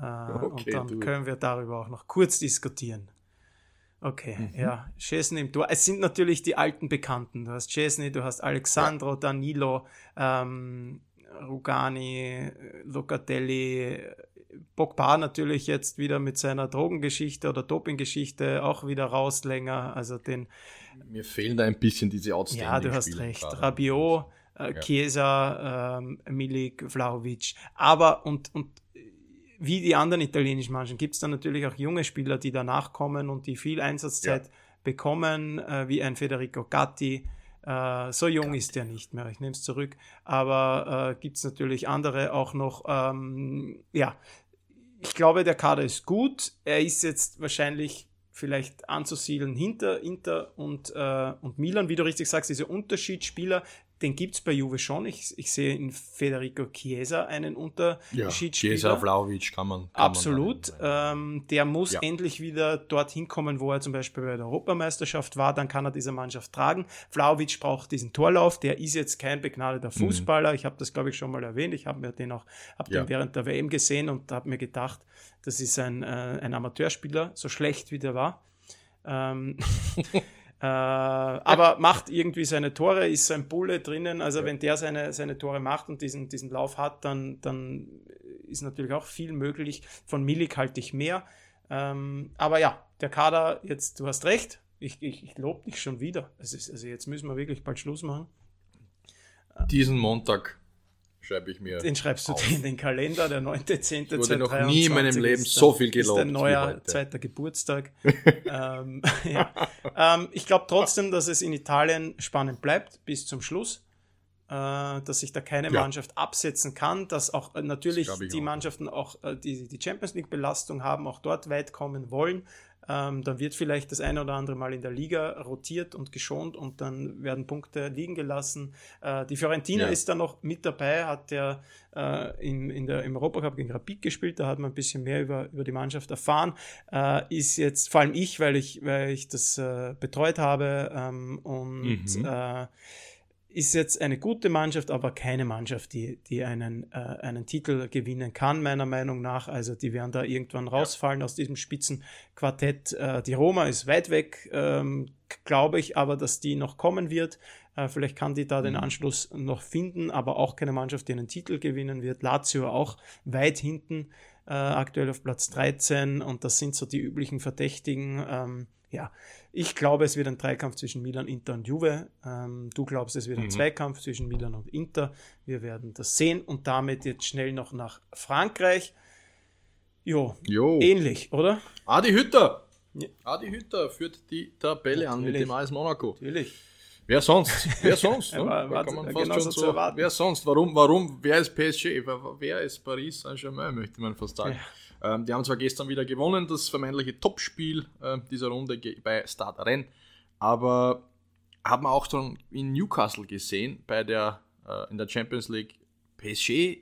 Äh, okay, und dann du. können wir darüber auch noch kurz diskutieren. Okay, mhm. ja. Chesney im Tor. Es sind natürlich die alten Bekannten. Du hast Chesney, du hast Alexandro. Danilo, ähm, Rugani, Locatelli, Pogba natürlich jetzt wieder mit seiner Drogengeschichte oder Dopinggeschichte auch wieder raus länger. Also den. Mir fehlen da ein bisschen diese Outstanding Ja, du hast Spiele recht. Gerade. Rabiot, äh, ja. Chiesa, ähm, Milik, Vlaovic. Aber und, und wie die anderen italienischen Mannschaften gibt es dann natürlich auch junge Spieler, die danach kommen und die viel Einsatzzeit ja. bekommen, äh, wie ein Federico Gatti. Äh, so jung Gatti. ist er nicht mehr, ich nehme es zurück. Aber äh, gibt es natürlich andere auch noch. Ähm, ja, ich glaube, der Kader ist gut. Er ist jetzt wahrscheinlich vielleicht anzusiedeln hinter Inter und, äh, und Milan, wie du richtig sagst, diese Unterschiedsspieler, den gibt es bei Juve schon. Ich, ich sehe in Federico Chiesa einen Unterschiedsspieler. Ja, Chiesa, Vlaovic kann man. Kann Absolut. Man ähm, der muss ja. endlich wieder dorthin kommen, wo er zum Beispiel bei der Europameisterschaft war. Dann kann er diese Mannschaft tragen. Vlaovic braucht diesen Torlauf. Der ist jetzt kein begnadeter mhm. Fußballer. Mhm. Ich habe das, glaube ich, schon mal erwähnt. Ich habe mir den auch hab ja. den während der WM gesehen und habe mir gedacht, das ist ein, äh, ein Amateurspieler, so schlecht wie der war. Ähm, Äh, aber macht irgendwie seine Tore, ist ein Bulle drinnen. Also, ja. wenn der seine, seine Tore macht und diesen, diesen Lauf hat, dann, dann ist natürlich auch viel möglich. Von Milik halte ich mehr. Ähm, aber ja, der Kader, jetzt, du hast recht, ich, ich, ich lobe dich schon wieder. Also, also, jetzt müssen wir wirklich bald Schluss machen. Diesen Montag schreibe ich mir. Den schreibst du auf. in den Kalender, der 9.10. Ich wurde noch nie in meinem Leben so viel gelobt. Ist ein neuer zweiter Geburtstag. ähm, ja. ähm, ich glaube trotzdem, dass es in Italien spannend bleibt bis zum Schluss. Äh, dass sich da keine ja. Mannschaft absetzen kann, dass auch äh, natürlich die auch. Mannschaften auch äh, die, die Champions League Belastung haben, auch dort weit kommen wollen. Ähm, dann wird vielleicht das eine oder andere Mal in der Liga rotiert und geschont und dann werden Punkte liegen gelassen. Äh, die Fiorentina ja. ist da noch mit dabei, hat ja äh, in, in der, im Europacup gegen Rapid gespielt, da hat man ein bisschen mehr über, über die Mannschaft erfahren. Äh, ist jetzt, vor allem ich, weil ich, weil ich das äh, betreut habe ähm, und mhm äh, ist jetzt eine gute Mannschaft, aber keine Mannschaft, die, die einen, äh, einen Titel gewinnen kann, meiner Meinung nach. Also die werden da irgendwann rausfallen aus diesem Spitzenquartett. Äh, die Roma ist weit weg, ähm, glaube ich, aber dass die noch kommen wird. Äh, vielleicht kann die da mhm. den Anschluss noch finden, aber auch keine Mannschaft, die einen Titel gewinnen wird. Lazio auch weit hinten, äh, aktuell auf Platz 13 und das sind so die üblichen Verdächtigen. Ähm, ja, ich glaube, es wird ein Dreikampf zwischen Milan, Inter und Juve. Ähm, du glaubst, es wird ein mhm. Zweikampf zwischen Milan und Inter. Wir werden das sehen und damit jetzt schnell noch nach Frankreich. Jo, jo. ähnlich, oder? Adi Hütter. Ja. Adi Hütter führt die Tabelle Natürlich. an mit dem AS Monaco. Natürlich. Wer sonst? Wer sonst? ne? war, war, kann man fast schon so, wer sonst? Warum, warum? Wer ist PSG? Wer ist Paris Saint-Germain, möchte man fast sagen. Ja. Ähm, die haben zwar gestern wieder gewonnen, das vermeintliche Topspiel äh, dieser Runde bei Start Rennes, aber haben auch schon in Newcastle gesehen, bei der, äh, in der Champions League, PSG,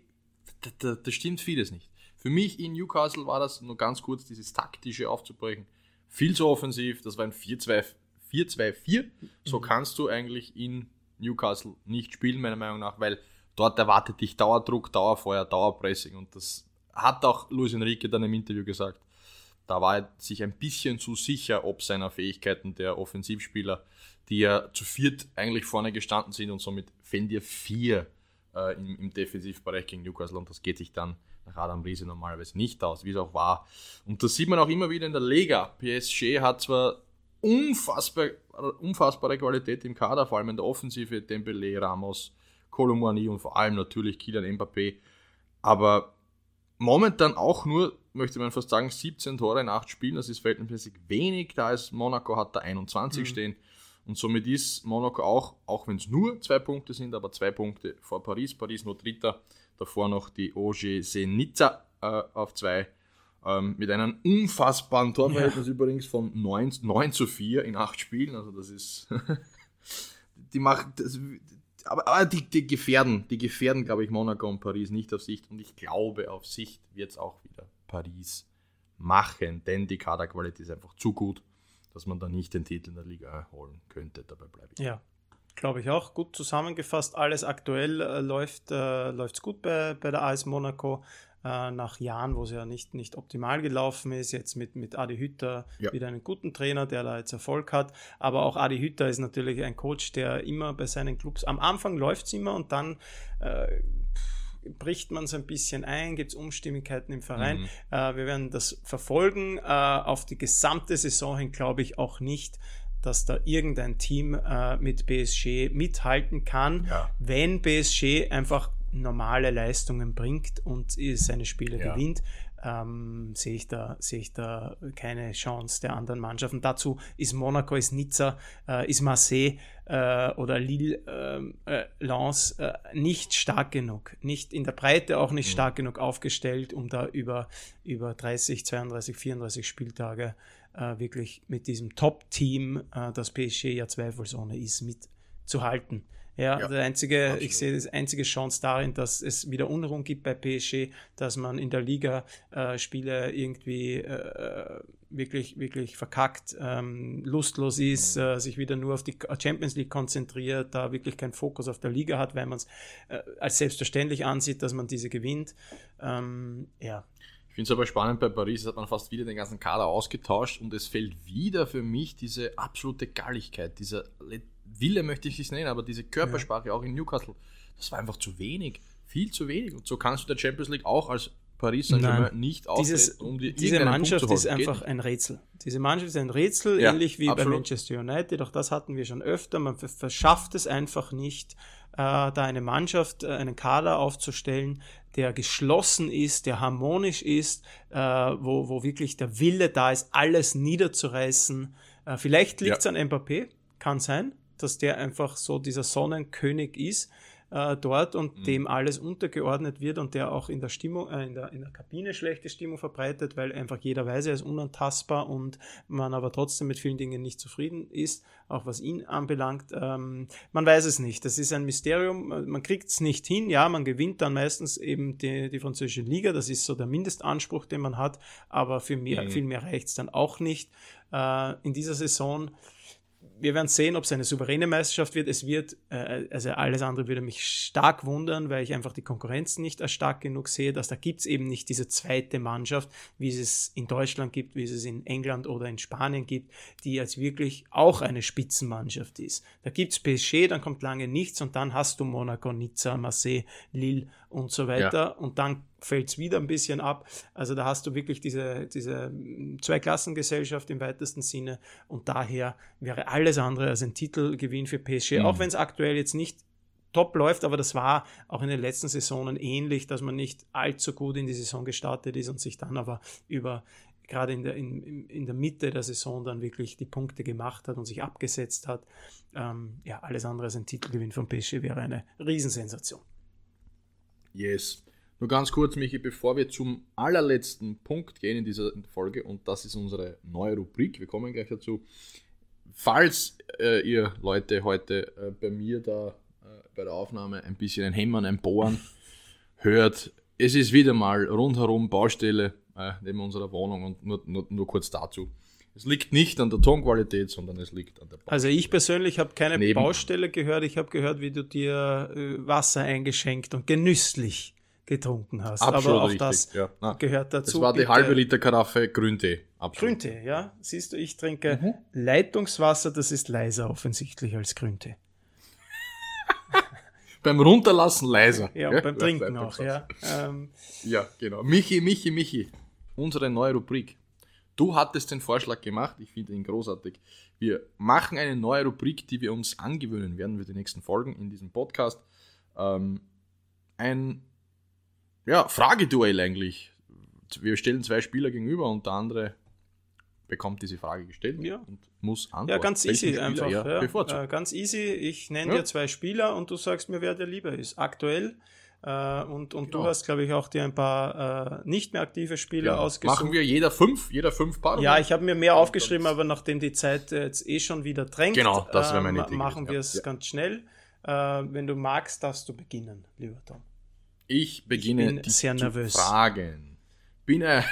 da, da, da, stimmt vieles nicht. Für mich in Newcastle war das nur ganz kurz, dieses taktische aufzubrechen, viel zu offensiv, das war ein 4-2-4. So mhm. kannst du eigentlich in Newcastle nicht spielen, meiner Meinung nach, weil dort erwartet dich Dauerdruck, Dauerfeuer, Dauerpressing und das hat auch Luis Enrique dann im Interview gesagt, da war er sich ein bisschen zu sicher, ob seiner Fähigkeiten der Offensivspieler, die ja zu viert eigentlich vorne gestanden sind und somit fällen dir vier äh, im, im, Defensivbereich gegen Newcastle und das geht sich dann nach Adam Riese normalerweise nicht aus, wie es auch war. Und das sieht man auch immer wieder in der Liga. PSG hat zwar unfassbar, unfassbare Qualität im Kader, vor allem in der Offensive, Dembele, Ramos, Colomani und vor allem natürlich Kylian Mbappé, aber momentan auch nur, möchte man fast sagen, 17 Tore in 8 Spielen. Das ist verhältnismäßig wenig. Da ist Monaco hat da 21 mhm. stehen. Und somit ist Monaco auch, auch wenn es nur zwei Punkte sind, aber zwei Punkte vor Paris. Paris nur Dritter. Davor noch die OGC Nizza äh, auf zwei. Ähm, mit einem unfassbaren Torverhältnis ja. übrigens von 9, 9 zu 4 in 8 Spielen. Also das ist. die macht. Das, aber, aber die, die, gefährden, die gefährden, glaube ich, Monaco und Paris nicht auf Sicht. Und ich glaube, auf Sicht wird es auch wieder Paris machen, denn die Kaderqualität ist einfach zu gut, dass man da nicht den Titel in der Liga holen könnte. Dabei bleibe ich. Ja, glaube ich auch. Gut zusammengefasst, alles aktuell äh, läuft es äh, gut bei, bei der AS Monaco. Äh, nach Jahren, wo es ja nicht, nicht optimal gelaufen ist. Jetzt mit, mit Adi Hütter ja. wieder einen guten Trainer, der da jetzt Erfolg hat. Aber auch Adi Hütter ist natürlich ein Coach, der immer bei seinen Clubs, am Anfang läuft es immer und dann äh, bricht man es ein bisschen ein, gibt es Umstimmigkeiten im Verein. Mhm. Äh, wir werden das verfolgen. Äh, auf die gesamte Saison hin glaube ich auch nicht, dass da irgendein Team äh, mit PSG mithalten kann, ja. wenn PSG einfach normale Leistungen bringt und seine Spiele ja. gewinnt, ähm, sehe ich, da, sehe ich da keine Chance der anderen Mannschaften. Dazu ist Monaco, ist Nizza, äh, ist Marseille äh, oder Lille, ähm, äh, Lens äh, nicht stark genug, nicht in der Breite auch nicht mhm. stark genug aufgestellt, um da über, über 30, 32, 34 Spieltage äh, wirklich mit diesem Top-Team, äh, das PSG ja zweifelsohne ist, mitzuhalten. Ja, ja der einzige, absolut. ich sehe das einzige Chance darin, dass es wieder Unruhen gibt bei PSG, dass man in der Liga äh, Spiele irgendwie äh, wirklich, wirklich verkackt, ähm, lustlos ist, mhm. äh, sich wieder nur auf die Champions League konzentriert, da wirklich keinen Fokus auf der Liga hat, weil man es äh, als selbstverständlich ansieht, dass man diese gewinnt. Ähm, ja. Ich finde es aber spannend, bei Paris hat man fast wieder den ganzen Kader ausgetauscht und es fällt wieder für mich diese absolute Galligkeit, dieser Wille möchte ich es nennen, aber diese Körpersprache ja. auch in Newcastle, das war einfach zu wenig, viel zu wenig. Und so kannst du der Champions League auch als Paris Saint-Germain nicht Dieses, um die Diese Mannschaft ist einfach ein Rätsel. Diese Mannschaft ist ein Rätsel, ja, ähnlich wie absolut. bei Manchester United. Auch das hatten wir schon öfter. Man verschafft es einfach nicht, äh, da eine Mannschaft, äh, einen Kader aufzustellen, der geschlossen ist, der harmonisch ist, äh, wo, wo wirklich der Wille da ist, alles niederzureißen. Äh, vielleicht liegt es ja. an Mbappé, kann sein, dass der einfach so dieser Sonnenkönig ist äh, dort und mhm. dem alles untergeordnet wird und der auch in der Stimmung, äh, in, der, in der Kabine schlechte Stimmung verbreitet, weil einfach jeder weiß, er ist unantastbar und man aber trotzdem mit vielen Dingen nicht zufrieden ist, auch was ihn anbelangt. Ähm, man weiß es nicht. Das ist ein Mysterium. Man kriegt es nicht hin. Ja, man gewinnt dann meistens eben die, die französische Liga. Das ist so der Mindestanspruch, den man hat. Aber für mehr, mhm. viel mehr reicht es dann auch nicht. Äh, in dieser Saison wir werden sehen, ob es eine souveräne Meisterschaft wird. Es wird, äh, also alles andere würde mich stark wundern, weil ich einfach die Konkurrenz nicht als stark genug sehe, dass da gibt es eben nicht diese zweite Mannschaft, wie es es in Deutschland gibt, wie es es in England oder in Spanien gibt, die jetzt wirklich auch eine Spitzenmannschaft ist. Da gibt es PSG, dann kommt lange nichts und dann hast du Monaco, Nizza, Marseille, Lille und so weiter. Ja. Und dann fällt es wieder ein bisschen ab. Also da hast du wirklich diese, diese Zweiklassengesellschaft im weitesten Sinne und daher wäre alles andere als ein Titelgewinn für PSG, mhm. auch wenn es aktuell jetzt nicht top läuft, aber das war auch in den letzten Saisonen ähnlich, dass man nicht allzu gut in die Saison gestartet ist und sich dann aber über gerade in der, in, in der Mitte der Saison dann wirklich die Punkte gemacht hat und sich abgesetzt hat. Ähm, ja, alles andere als ein Titelgewinn von PSG wäre eine Riesensensation. Yes. Nur ganz kurz, Michi, bevor wir zum allerletzten Punkt gehen in dieser Folge, und das ist unsere neue Rubrik, wir kommen gleich dazu. Falls äh, ihr Leute heute äh, bei mir da äh, bei der Aufnahme ein bisschen ein Hämmern, ein Bohren hört, es ist wieder mal rundherum Baustelle äh, neben unserer Wohnung und nur, nur, nur kurz dazu. Es liegt nicht an der Tonqualität, sondern es liegt an der Baustelle. Also ich persönlich habe keine Neben Baustelle gehört. Ich habe gehört, wie du dir äh, Wasser eingeschenkt und genüsslich getrunken hast. Absolut Aber auch richtig, das ja. gehört dazu. Das war die halbe Liter Karaffe Grüntee. Absolut. Grüntee, ja. Siehst du, ich trinke mhm. Leitungswasser, das ist leiser offensichtlich als Grüntee. beim Runterlassen leiser. Ja, ja? beim Trinken auch, ja. Ähm, ja, genau. Michi, Michi, Michi. Unsere neue Rubrik. Du hattest den Vorschlag gemacht, ich finde ihn großartig. Wir machen eine neue Rubrik, die wir uns angewöhnen werden für die nächsten Folgen in diesem Podcast. Ähm, ein ja, Frageduell eigentlich. Wir stellen zwei Spieler gegenüber und der andere bekommt diese Frage gestellt ja. und muss antworten. Ja, ganz easy Spieler einfach. Ja, äh, ganz easy. Ich nenne dir zwei Spieler und du sagst mir, wer der lieber ist. Aktuell äh, und und genau. du hast, glaube ich, auch dir ein paar äh, nicht mehr aktive Spieler ja. ausgesucht. Machen wir jeder fünf, jeder fünf Paar? Ja, ich habe mir mehr aufgeschrieben, aber nachdem die Zeit jetzt eh schon wieder drängt, genau, das wäre meine äh, machen wir es ja. ganz schnell. Äh, wenn du magst, darfst du beginnen, lieber Tom. Ich beginne ich bin sehr nervös. zu fragen. Bin, äh,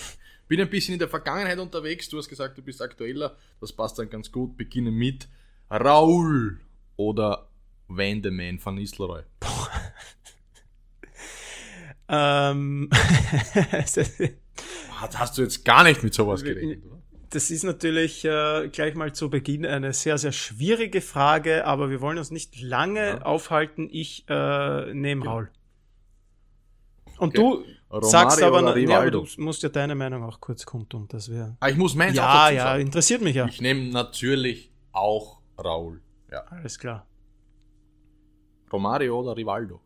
bin ein bisschen in der Vergangenheit unterwegs. Du hast gesagt, du bist aktueller. Das passt dann ganz gut. Beginne mit Raul oder Vandeman von Nistelrooy. Ähm, Hast du jetzt gar nicht mit sowas gerechnet, oder? Das ist natürlich äh, gleich mal zu Beginn eine sehr, sehr schwierige Frage, aber wir wollen uns nicht lange ja. aufhalten. Ich äh, nehme ja. Raul. Und okay. du Romario sagst aber, nee, aber, du musst ja deine Meinung auch kurz kundtun. Das wäre. Ah, ich muss meins ja, auch dazu Ja, interessiert mich ja. Ich nehme natürlich auch Raul. Ja. Alles klar. Romario oder Rivaldo?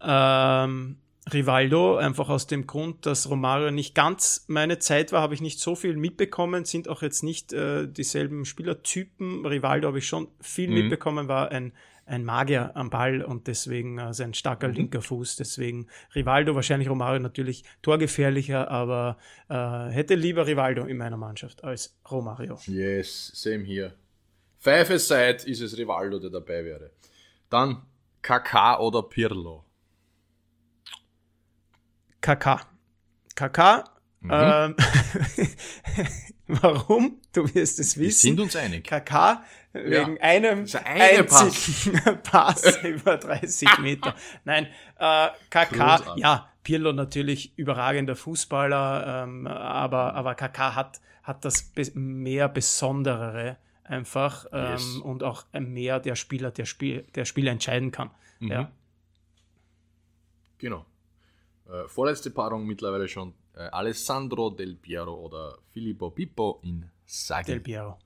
Ähm, Rivaldo, einfach aus dem Grund, dass Romario nicht ganz meine Zeit war, habe ich nicht so viel mitbekommen, sind auch jetzt nicht äh, dieselben Spielertypen. Rivaldo habe ich schon viel mhm. mitbekommen, war ein, ein Magier am Ball und deswegen äh, sein starker mhm. linker Fuß. Deswegen Rivaldo, wahrscheinlich Romario natürlich torgefährlicher, aber äh, hätte lieber Rivaldo in meiner Mannschaft als Romario. Yes, same here. Five aside ist es Rivaldo, der dabei wäre. Dann KK oder Pirlo? KK. KK. Mhm. Ähm, warum? Du wirst es wissen. Wir sind uns einig. KK wegen ja. einem eine einzigen Pass. Pass über 30 Meter. Nein, äh, KK, Großartig. ja, Pirlo natürlich überragender Fußballer, ähm, aber, aber KK hat, hat das be mehr Besonderere einfach ähm, yes. und auch mehr der Spieler, der Spiel, der Spieler entscheiden kann. Mhm. Ja. Genau. Äh, vorletzte Paarung mittlerweile schon äh, Alessandro Del Piero oder Filippo Pippo in Sagi. Del Piero.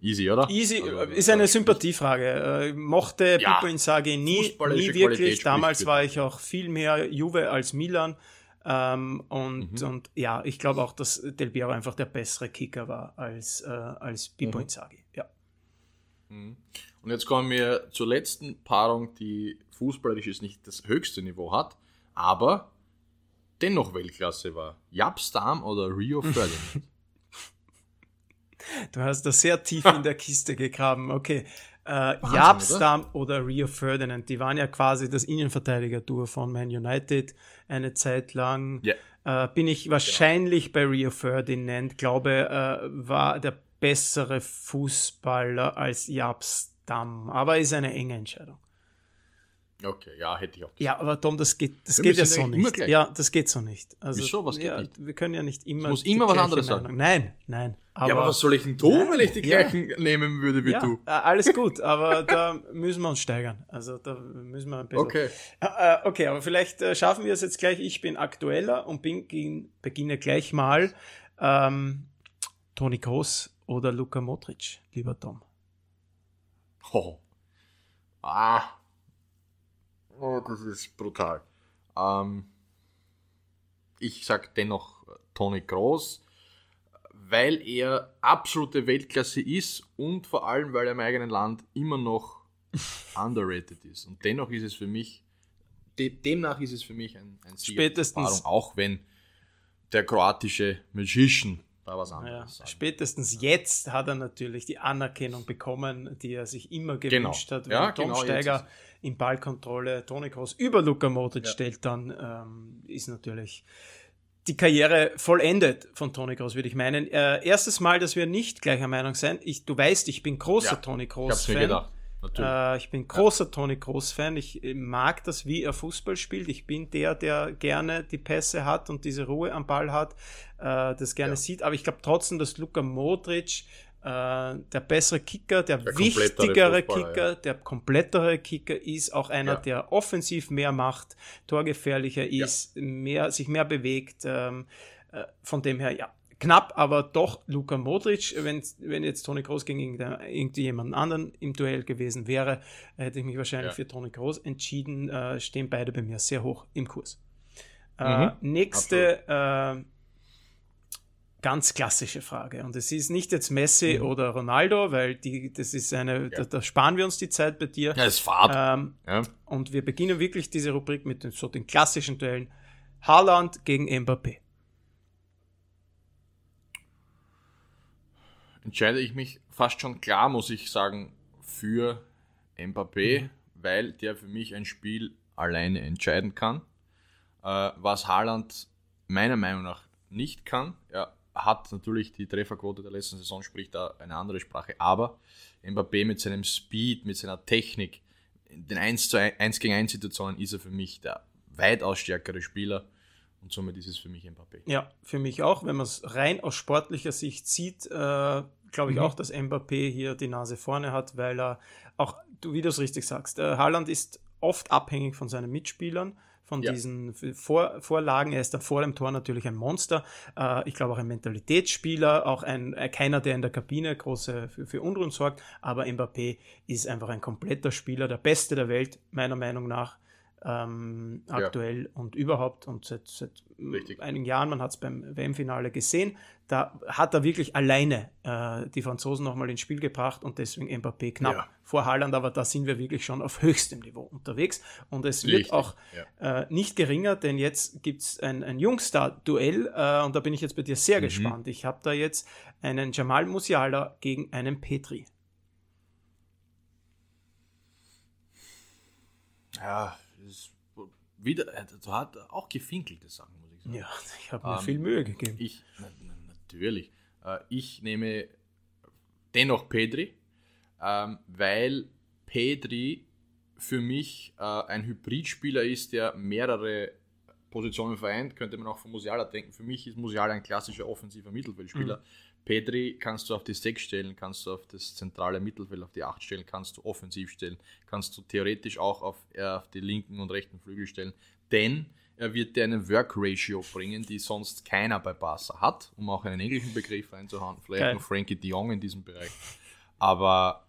Easy, oder? Easy, also, ist eine Sympathiefrage. Äh, mochte ja, Pippo Inzaghi nie, nie wirklich. Damals war ich auch viel mehr Juve als Milan. Ähm, und, mhm. und ja, ich glaube auch, dass Del Piero einfach der bessere Kicker war als, äh, als Pippo mhm. Inzaghi. Ja. Mhm. Und jetzt kommen wir zur letzten Paarung, die fußballerisch nicht das höchste Niveau hat, aber dennoch Weltklasse war. Japstam oder Rio Ferdinand? Du hast da sehr tief in der Kiste gegraben. Okay. Äh, Japstam oder? oder Rio Ferdinand, die waren ja quasi das Innenverteidiger-Tour von Man United eine Zeit lang. Yeah. Äh, bin ich genau. wahrscheinlich genau. bei Rio Ferdinand, glaube, äh, war der bessere Fußballer als Japstam, aber ist eine enge Entscheidung. Okay, ja, hätte ich auch. Gesagt. Ja, aber Tom, das geht, das geht ja so nicht. Ja, das geht so nicht. Also, Wieso, was geht ja, nicht? Wir können ja nicht immer. muss immer was anderes sagen. Nein, nein. Aber, ja, aber was soll ich denn tun, nein, wenn ich die gleichen ja. nehmen würde wie ja, du? Äh, alles gut, aber da müssen wir uns steigern. Also da müssen wir ein bisschen. Okay. Äh, okay, aber vielleicht äh, schaffen wir es jetzt gleich. Ich bin aktueller und bin, beginne gleich mal. Ähm, Toni Kroos oder Luka Modric, lieber Tom? Oh. Ah. Oh, das ist brutal. Ähm, ich sag dennoch Toni Groß, weil er absolute Weltklasse ist und vor allem, weil er im eigenen Land immer noch underrated ist. Und dennoch ist es für mich, de demnach ist es für mich ein, ein Spätestens. auch wenn der kroatische Magician da was anderes. Ja, spätestens jetzt hat er natürlich die Anerkennung bekommen, die er sich immer genau. gewünscht genau. hat. Wenn ja, Tom genau, Steiger in Ballkontrolle Toni Kroos über Luka Modric ja. stellt, dann ähm, ist natürlich die Karriere vollendet von Toni Kroos, würde ich meinen. Äh, erstes Mal, dass wir nicht gleicher Meinung sind. Ich, du weißt, ich bin großer ja, Toni Kroos-Fan. Äh, ich bin großer ja. Toni Kroos-Fan. Ich mag das, wie er Fußball spielt. Ich bin der, der gerne die Pässe hat und diese Ruhe am Ball hat, äh, das gerne ja. sieht. Aber ich glaube trotzdem, dass Luka Modric äh, der bessere Kicker, der, der wichtigere Kicker, ja. der komplettere Kicker ist, auch einer, ja. der offensiv mehr macht, torgefährlicher ist, mehr, sich mehr bewegt. Ähm, äh, von dem her, ja, knapp, aber doch Luka Modric. Wenn, wenn jetzt Toni Kroos gegen irgendjemanden anderen im Duell gewesen wäre, hätte ich mich wahrscheinlich ja. für Toni Kroos entschieden. Äh, stehen beide bei mir sehr hoch im Kurs. Äh, mhm. nächste äh, ganz klassische Frage. Und es ist nicht jetzt Messi mhm. oder Ronaldo, weil die, das ist eine, ja. da, da, sparen wir uns die Zeit bei dir. Ja, ist Fahrt. Ähm, ja. Und wir beginnen wirklich diese Rubrik mit den, so den klassischen Duellen. Haaland gegen Mbappé. Entscheide ich mich fast schon klar, muss ich sagen, für Mbappé, mhm. weil der für mich ein Spiel alleine entscheiden kann. Äh, was Haaland meiner Meinung nach nicht kann. Er hat natürlich die Trefferquote der letzten Saison, spricht da eine andere Sprache, aber Mbappé mit seinem Speed, mit seiner Technik, in den 1, zu 1 gegen 1 Situationen ist er für mich der weitaus stärkere Spieler und somit ist es für mich Mbappé. Ja, für mich auch. Wenn man es rein aus sportlicher Sicht sieht, äh, glaube ich mhm. auch, dass Mbappé hier die Nase vorne hat, weil er auch, du, wie du es richtig sagst, äh, Haaland ist oft abhängig von seinen Mitspielern, von ja. diesen Vor Vorlagen. Er ist dann vor dem Tor natürlich ein Monster. Äh, ich glaube auch ein Mentalitätsspieler, auch ein, äh, keiner, der in der Kabine große für, für Unruhen sorgt. Aber Mbappé ist einfach ein kompletter Spieler, der Beste der Welt, meiner Meinung nach ähm, aktuell ja. und überhaupt und seit, seit einigen Jahren, man hat es beim WM-Finale gesehen, da hat er wirklich alleine äh, die Franzosen nochmal ins Spiel gebracht und deswegen Mbappé knapp ja. vor Haaland, aber da sind wir wirklich schon auf höchstem Niveau unterwegs und es Richtig. wird auch ja. äh, nicht geringer, denn jetzt gibt es ein, ein Jungstar-Duell äh, und da bin ich jetzt bei dir sehr mhm. gespannt. Ich habe da jetzt einen Jamal Musiala gegen einen Petri. Ja, wieder, du hat auch gefinkelte Sachen, muss ich sagen. Ja, ich habe mir ähm, viel Mühe gegeben. Ich, na, na, natürlich. Äh, ich nehme dennoch Pedri, ähm, weil Pedri für mich äh, ein Hybridspieler ist, der mehrere Positionen vereint, könnte man auch von Musiala denken. Für mich ist Musiala ein klassischer offensiver Mittelfeldspieler. Mhm. Pedri kannst du auf die 6 stellen, kannst du auf das zentrale Mittelfeld, auf die 8 stellen, kannst du offensiv stellen, kannst du theoretisch auch auf, äh, auf die linken und rechten Flügel stellen, denn er wird dir einen Work Ratio bringen, die sonst keiner bei Barca hat, um auch einen englischen Begriff einzuhauen, vielleicht Geil. nur Frankie de Jong in diesem Bereich. Aber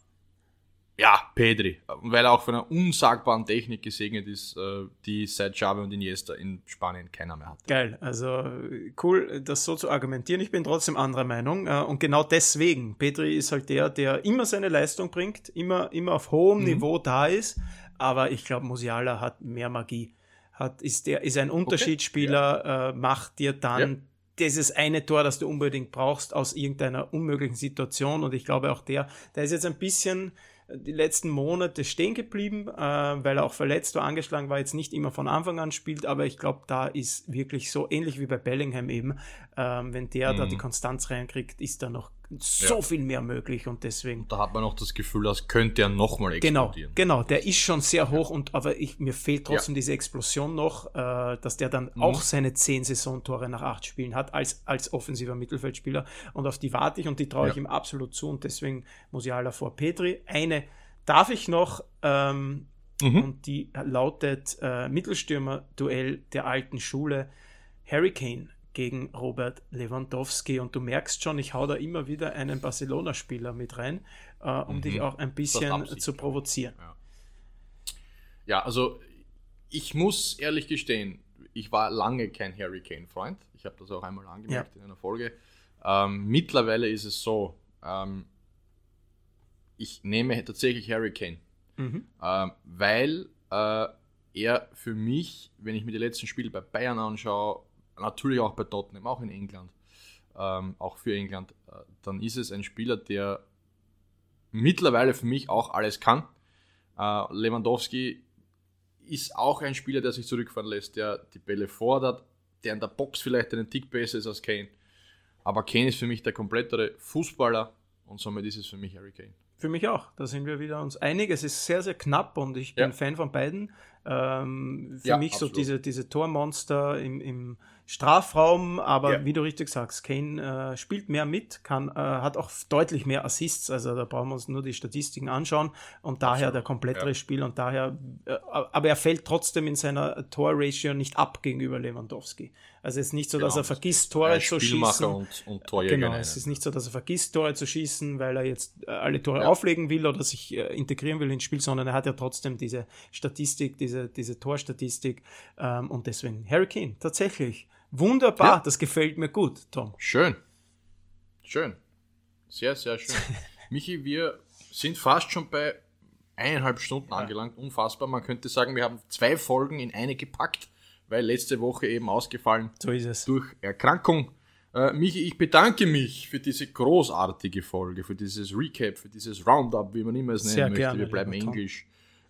ja, Pedri, weil er auch von einer unsagbaren Technik gesegnet ist, äh, die seit Xavi und Iniesta in Spanien keiner mehr hat. Geil, also cool, das so zu argumentieren. Ich bin trotzdem anderer Meinung äh, und genau deswegen, Pedri ist halt der, der immer seine Leistung bringt, immer, immer auf hohem mhm. Niveau da ist, aber ich glaube, Musiala hat mehr Magie. Hat, ist, der, ist ein Unterschiedsspieler, okay. ja. äh, macht dir dann ja dieses eine Tor, das du unbedingt brauchst aus irgendeiner unmöglichen Situation. Und ich glaube auch der, der ist jetzt ein bisschen die letzten Monate stehen geblieben, äh, weil er auch verletzt war, angeschlagen war, jetzt nicht immer von Anfang an spielt, aber ich glaube, da ist wirklich so ähnlich wie bei Bellingham eben, äh, wenn der mhm. da die Konstanz reinkriegt, ist da noch so ja. viel mehr möglich und deswegen. Da hat man auch das Gefühl, als könnte er nochmal genau, explodieren. Genau, genau, der ist schon sehr hoch und aber ich, mir fehlt trotzdem ja. diese Explosion noch, äh, dass der dann mhm. auch seine zehn Saisontore nach acht Spielen hat als, als offensiver Mittelfeldspieler und auf die warte ich und die traue ich ihm absolut zu und deswegen muss ich Musiala vor Petri. Eine darf ich noch ähm, mhm. und die lautet äh, Mittelstürmer-Duell der alten Schule Harry Kane gegen Robert Lewandowski. Und du merkst schon, ich hau da immer wieder einen Barcelona-Spieler mit rein, äh, um mhm. dich auch ein bisschen zu provozieren. Ja. ja, also ich muss ehrlich gestehen, ich war lange kein Harry Kane-Freund. Ich habe das auch einmal angemerkt ja. in einer Folge. Ähm, mittlerweile ist es so, ähm, ich nehme tatsächlich Harry Kane, mhm. ähm, weil äh, er für mich, wenn ich mir die letzten Spiele bei Bayern anschaue, natürlich auch bei Tottenham, auch in England, ähm, auch für England, äh, dann ist es ein Spieler, der mittlerweile für mich auch alles kann. Äh, Lewandowski ist auch ein Spieler, der sich zurückfahren lässt, der die Bälle fordert, der in der Box vielleicht einen Tick besser ist als Kane. Aber Kane ist für mich der komplettere Fußballer und somit ist es für mich Harry Kane. Für mich auch. Da sind wir wieder uns einig. Es ist sehr, sehr knapp und ich bin ja. Fan von beiden. Ähm, für ja, mich absolut. so diese, diese Tormonster im, im Strafraum, aber ja. wie du richtig sagst, Kane äh, spielt mehr mit, kann, äh, hat auch deutlich mehr Assists, also da brauchen wir uns nur die Statistiken anschauen und daher Absolut. der komplettere ja. Spiel und daher, äh, aber er fällt trotzdem in seiner Torratio nicht ab gegenüber Lewandowski. Also es ist nicht so, dass genau. er vergisst, Tore zu schießen. Und, und genau, es ist nicht so, dass er vergisst, Tore zu schießen, weil er jetzt äh, alle Tore ja. auflegen will oder sich äh, integrieren will ins Spiel, sondern er hat ja trotzdem diese Statistik, diese, diese Torstatistik ähm, und deswegen Harry Kane, tatsächlich Wunderbar, ja. das gefällt mir gut, Tom. Schön. Schön. Sehr, sehr schön. Michi, wir sind fast schon bei eineinhalb Stunden angelangt. Unfassbar. Man könnte sagen, wir haben zwei Folgen in eine gepackt, weil letzte Woche eben ausgefallen so ist es. durch Erkrankung. Äh, Michi, ich bedanke mich für diese großartige Folge, für dieses Recap, für dieses Roundup, wie man immer es nennen Sehr möchte. Gerne, wir bleiben englisch.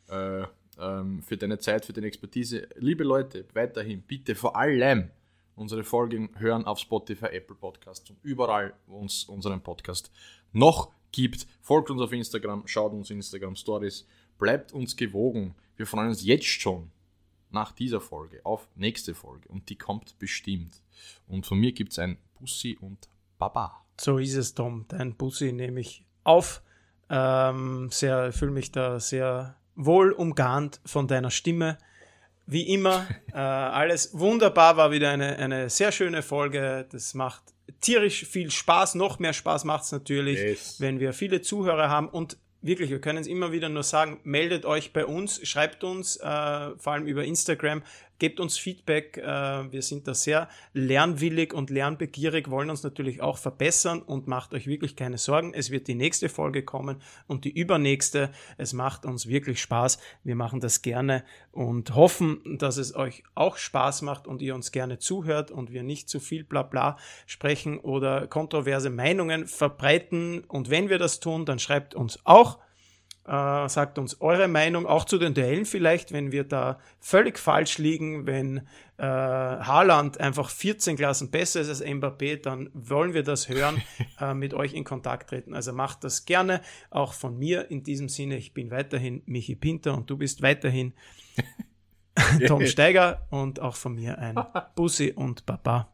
Äh, ähm, für deine Zeit, für deine Expertise. Liebe Leute, weiterhin bitte vor allem unsere Folgen hören auf Spotify, Apple Podcasts und überall, wo uns unseren Podcast noch gibt. Folgt uns auf Instagram, schaut uns Instagram Stories, bleibt uns gewogen. Wir freuen uns jetzt schon nach dieser Folge auf nächste Folge und die kommt bestimmt. Und von mir gibt es ein Bussi und Baba. So ist es, Tom. Dein Bussi nehme ich auf. Ähm, sehr, fühle mich da sehr wohl umgarnt von deiner Stimme wie immer, äh, alles wunderbar, war wieder eine, eine sehr schöne Folge. Das macht tierisch viel Spaß. Noch mehr Spaß macht es natürlich, yes. wenn wir viele Zuhörer haben und wirklich, wir können es immer wieder nur sagen, meldet euch bei uns, schreibt uns, äh, vor allem über Instagram, gebt uns Feedback. Äh, wir sind da sehr lernwillig und lernbegierig, wollen uns natürlich auch verbessern und macht euch wirklich keine Sorgen. Es wird die nächste Folge kommen und die übernächste. Es macht uns wirklich Spaß. Wir machen das gerne und hoffen, dass es euch auch Spaß macht und ihr uns gerne zuhört und wir nicht zu viel Blabla sprechen oder kontroverse Meinungen verbreiten. Und wenn wir das tun, dann schreibt uns auch Äh, sagt uns eure Meinung, auch zu den Duellen vielleicht, wenn wir da völlig falsch liegen, wenn äh, Haaland einfach 14 Klassen besser ist als Mbappé, dann wollen wir das hören, äh, mit euch in Kontakt treten. Also macht das gerne, auch von mir in diesem Sinne. Ich bin weiterhin Michi Pinter und du bist weiterhin Tom Steiger und auch von mir ein Bussi und Baba.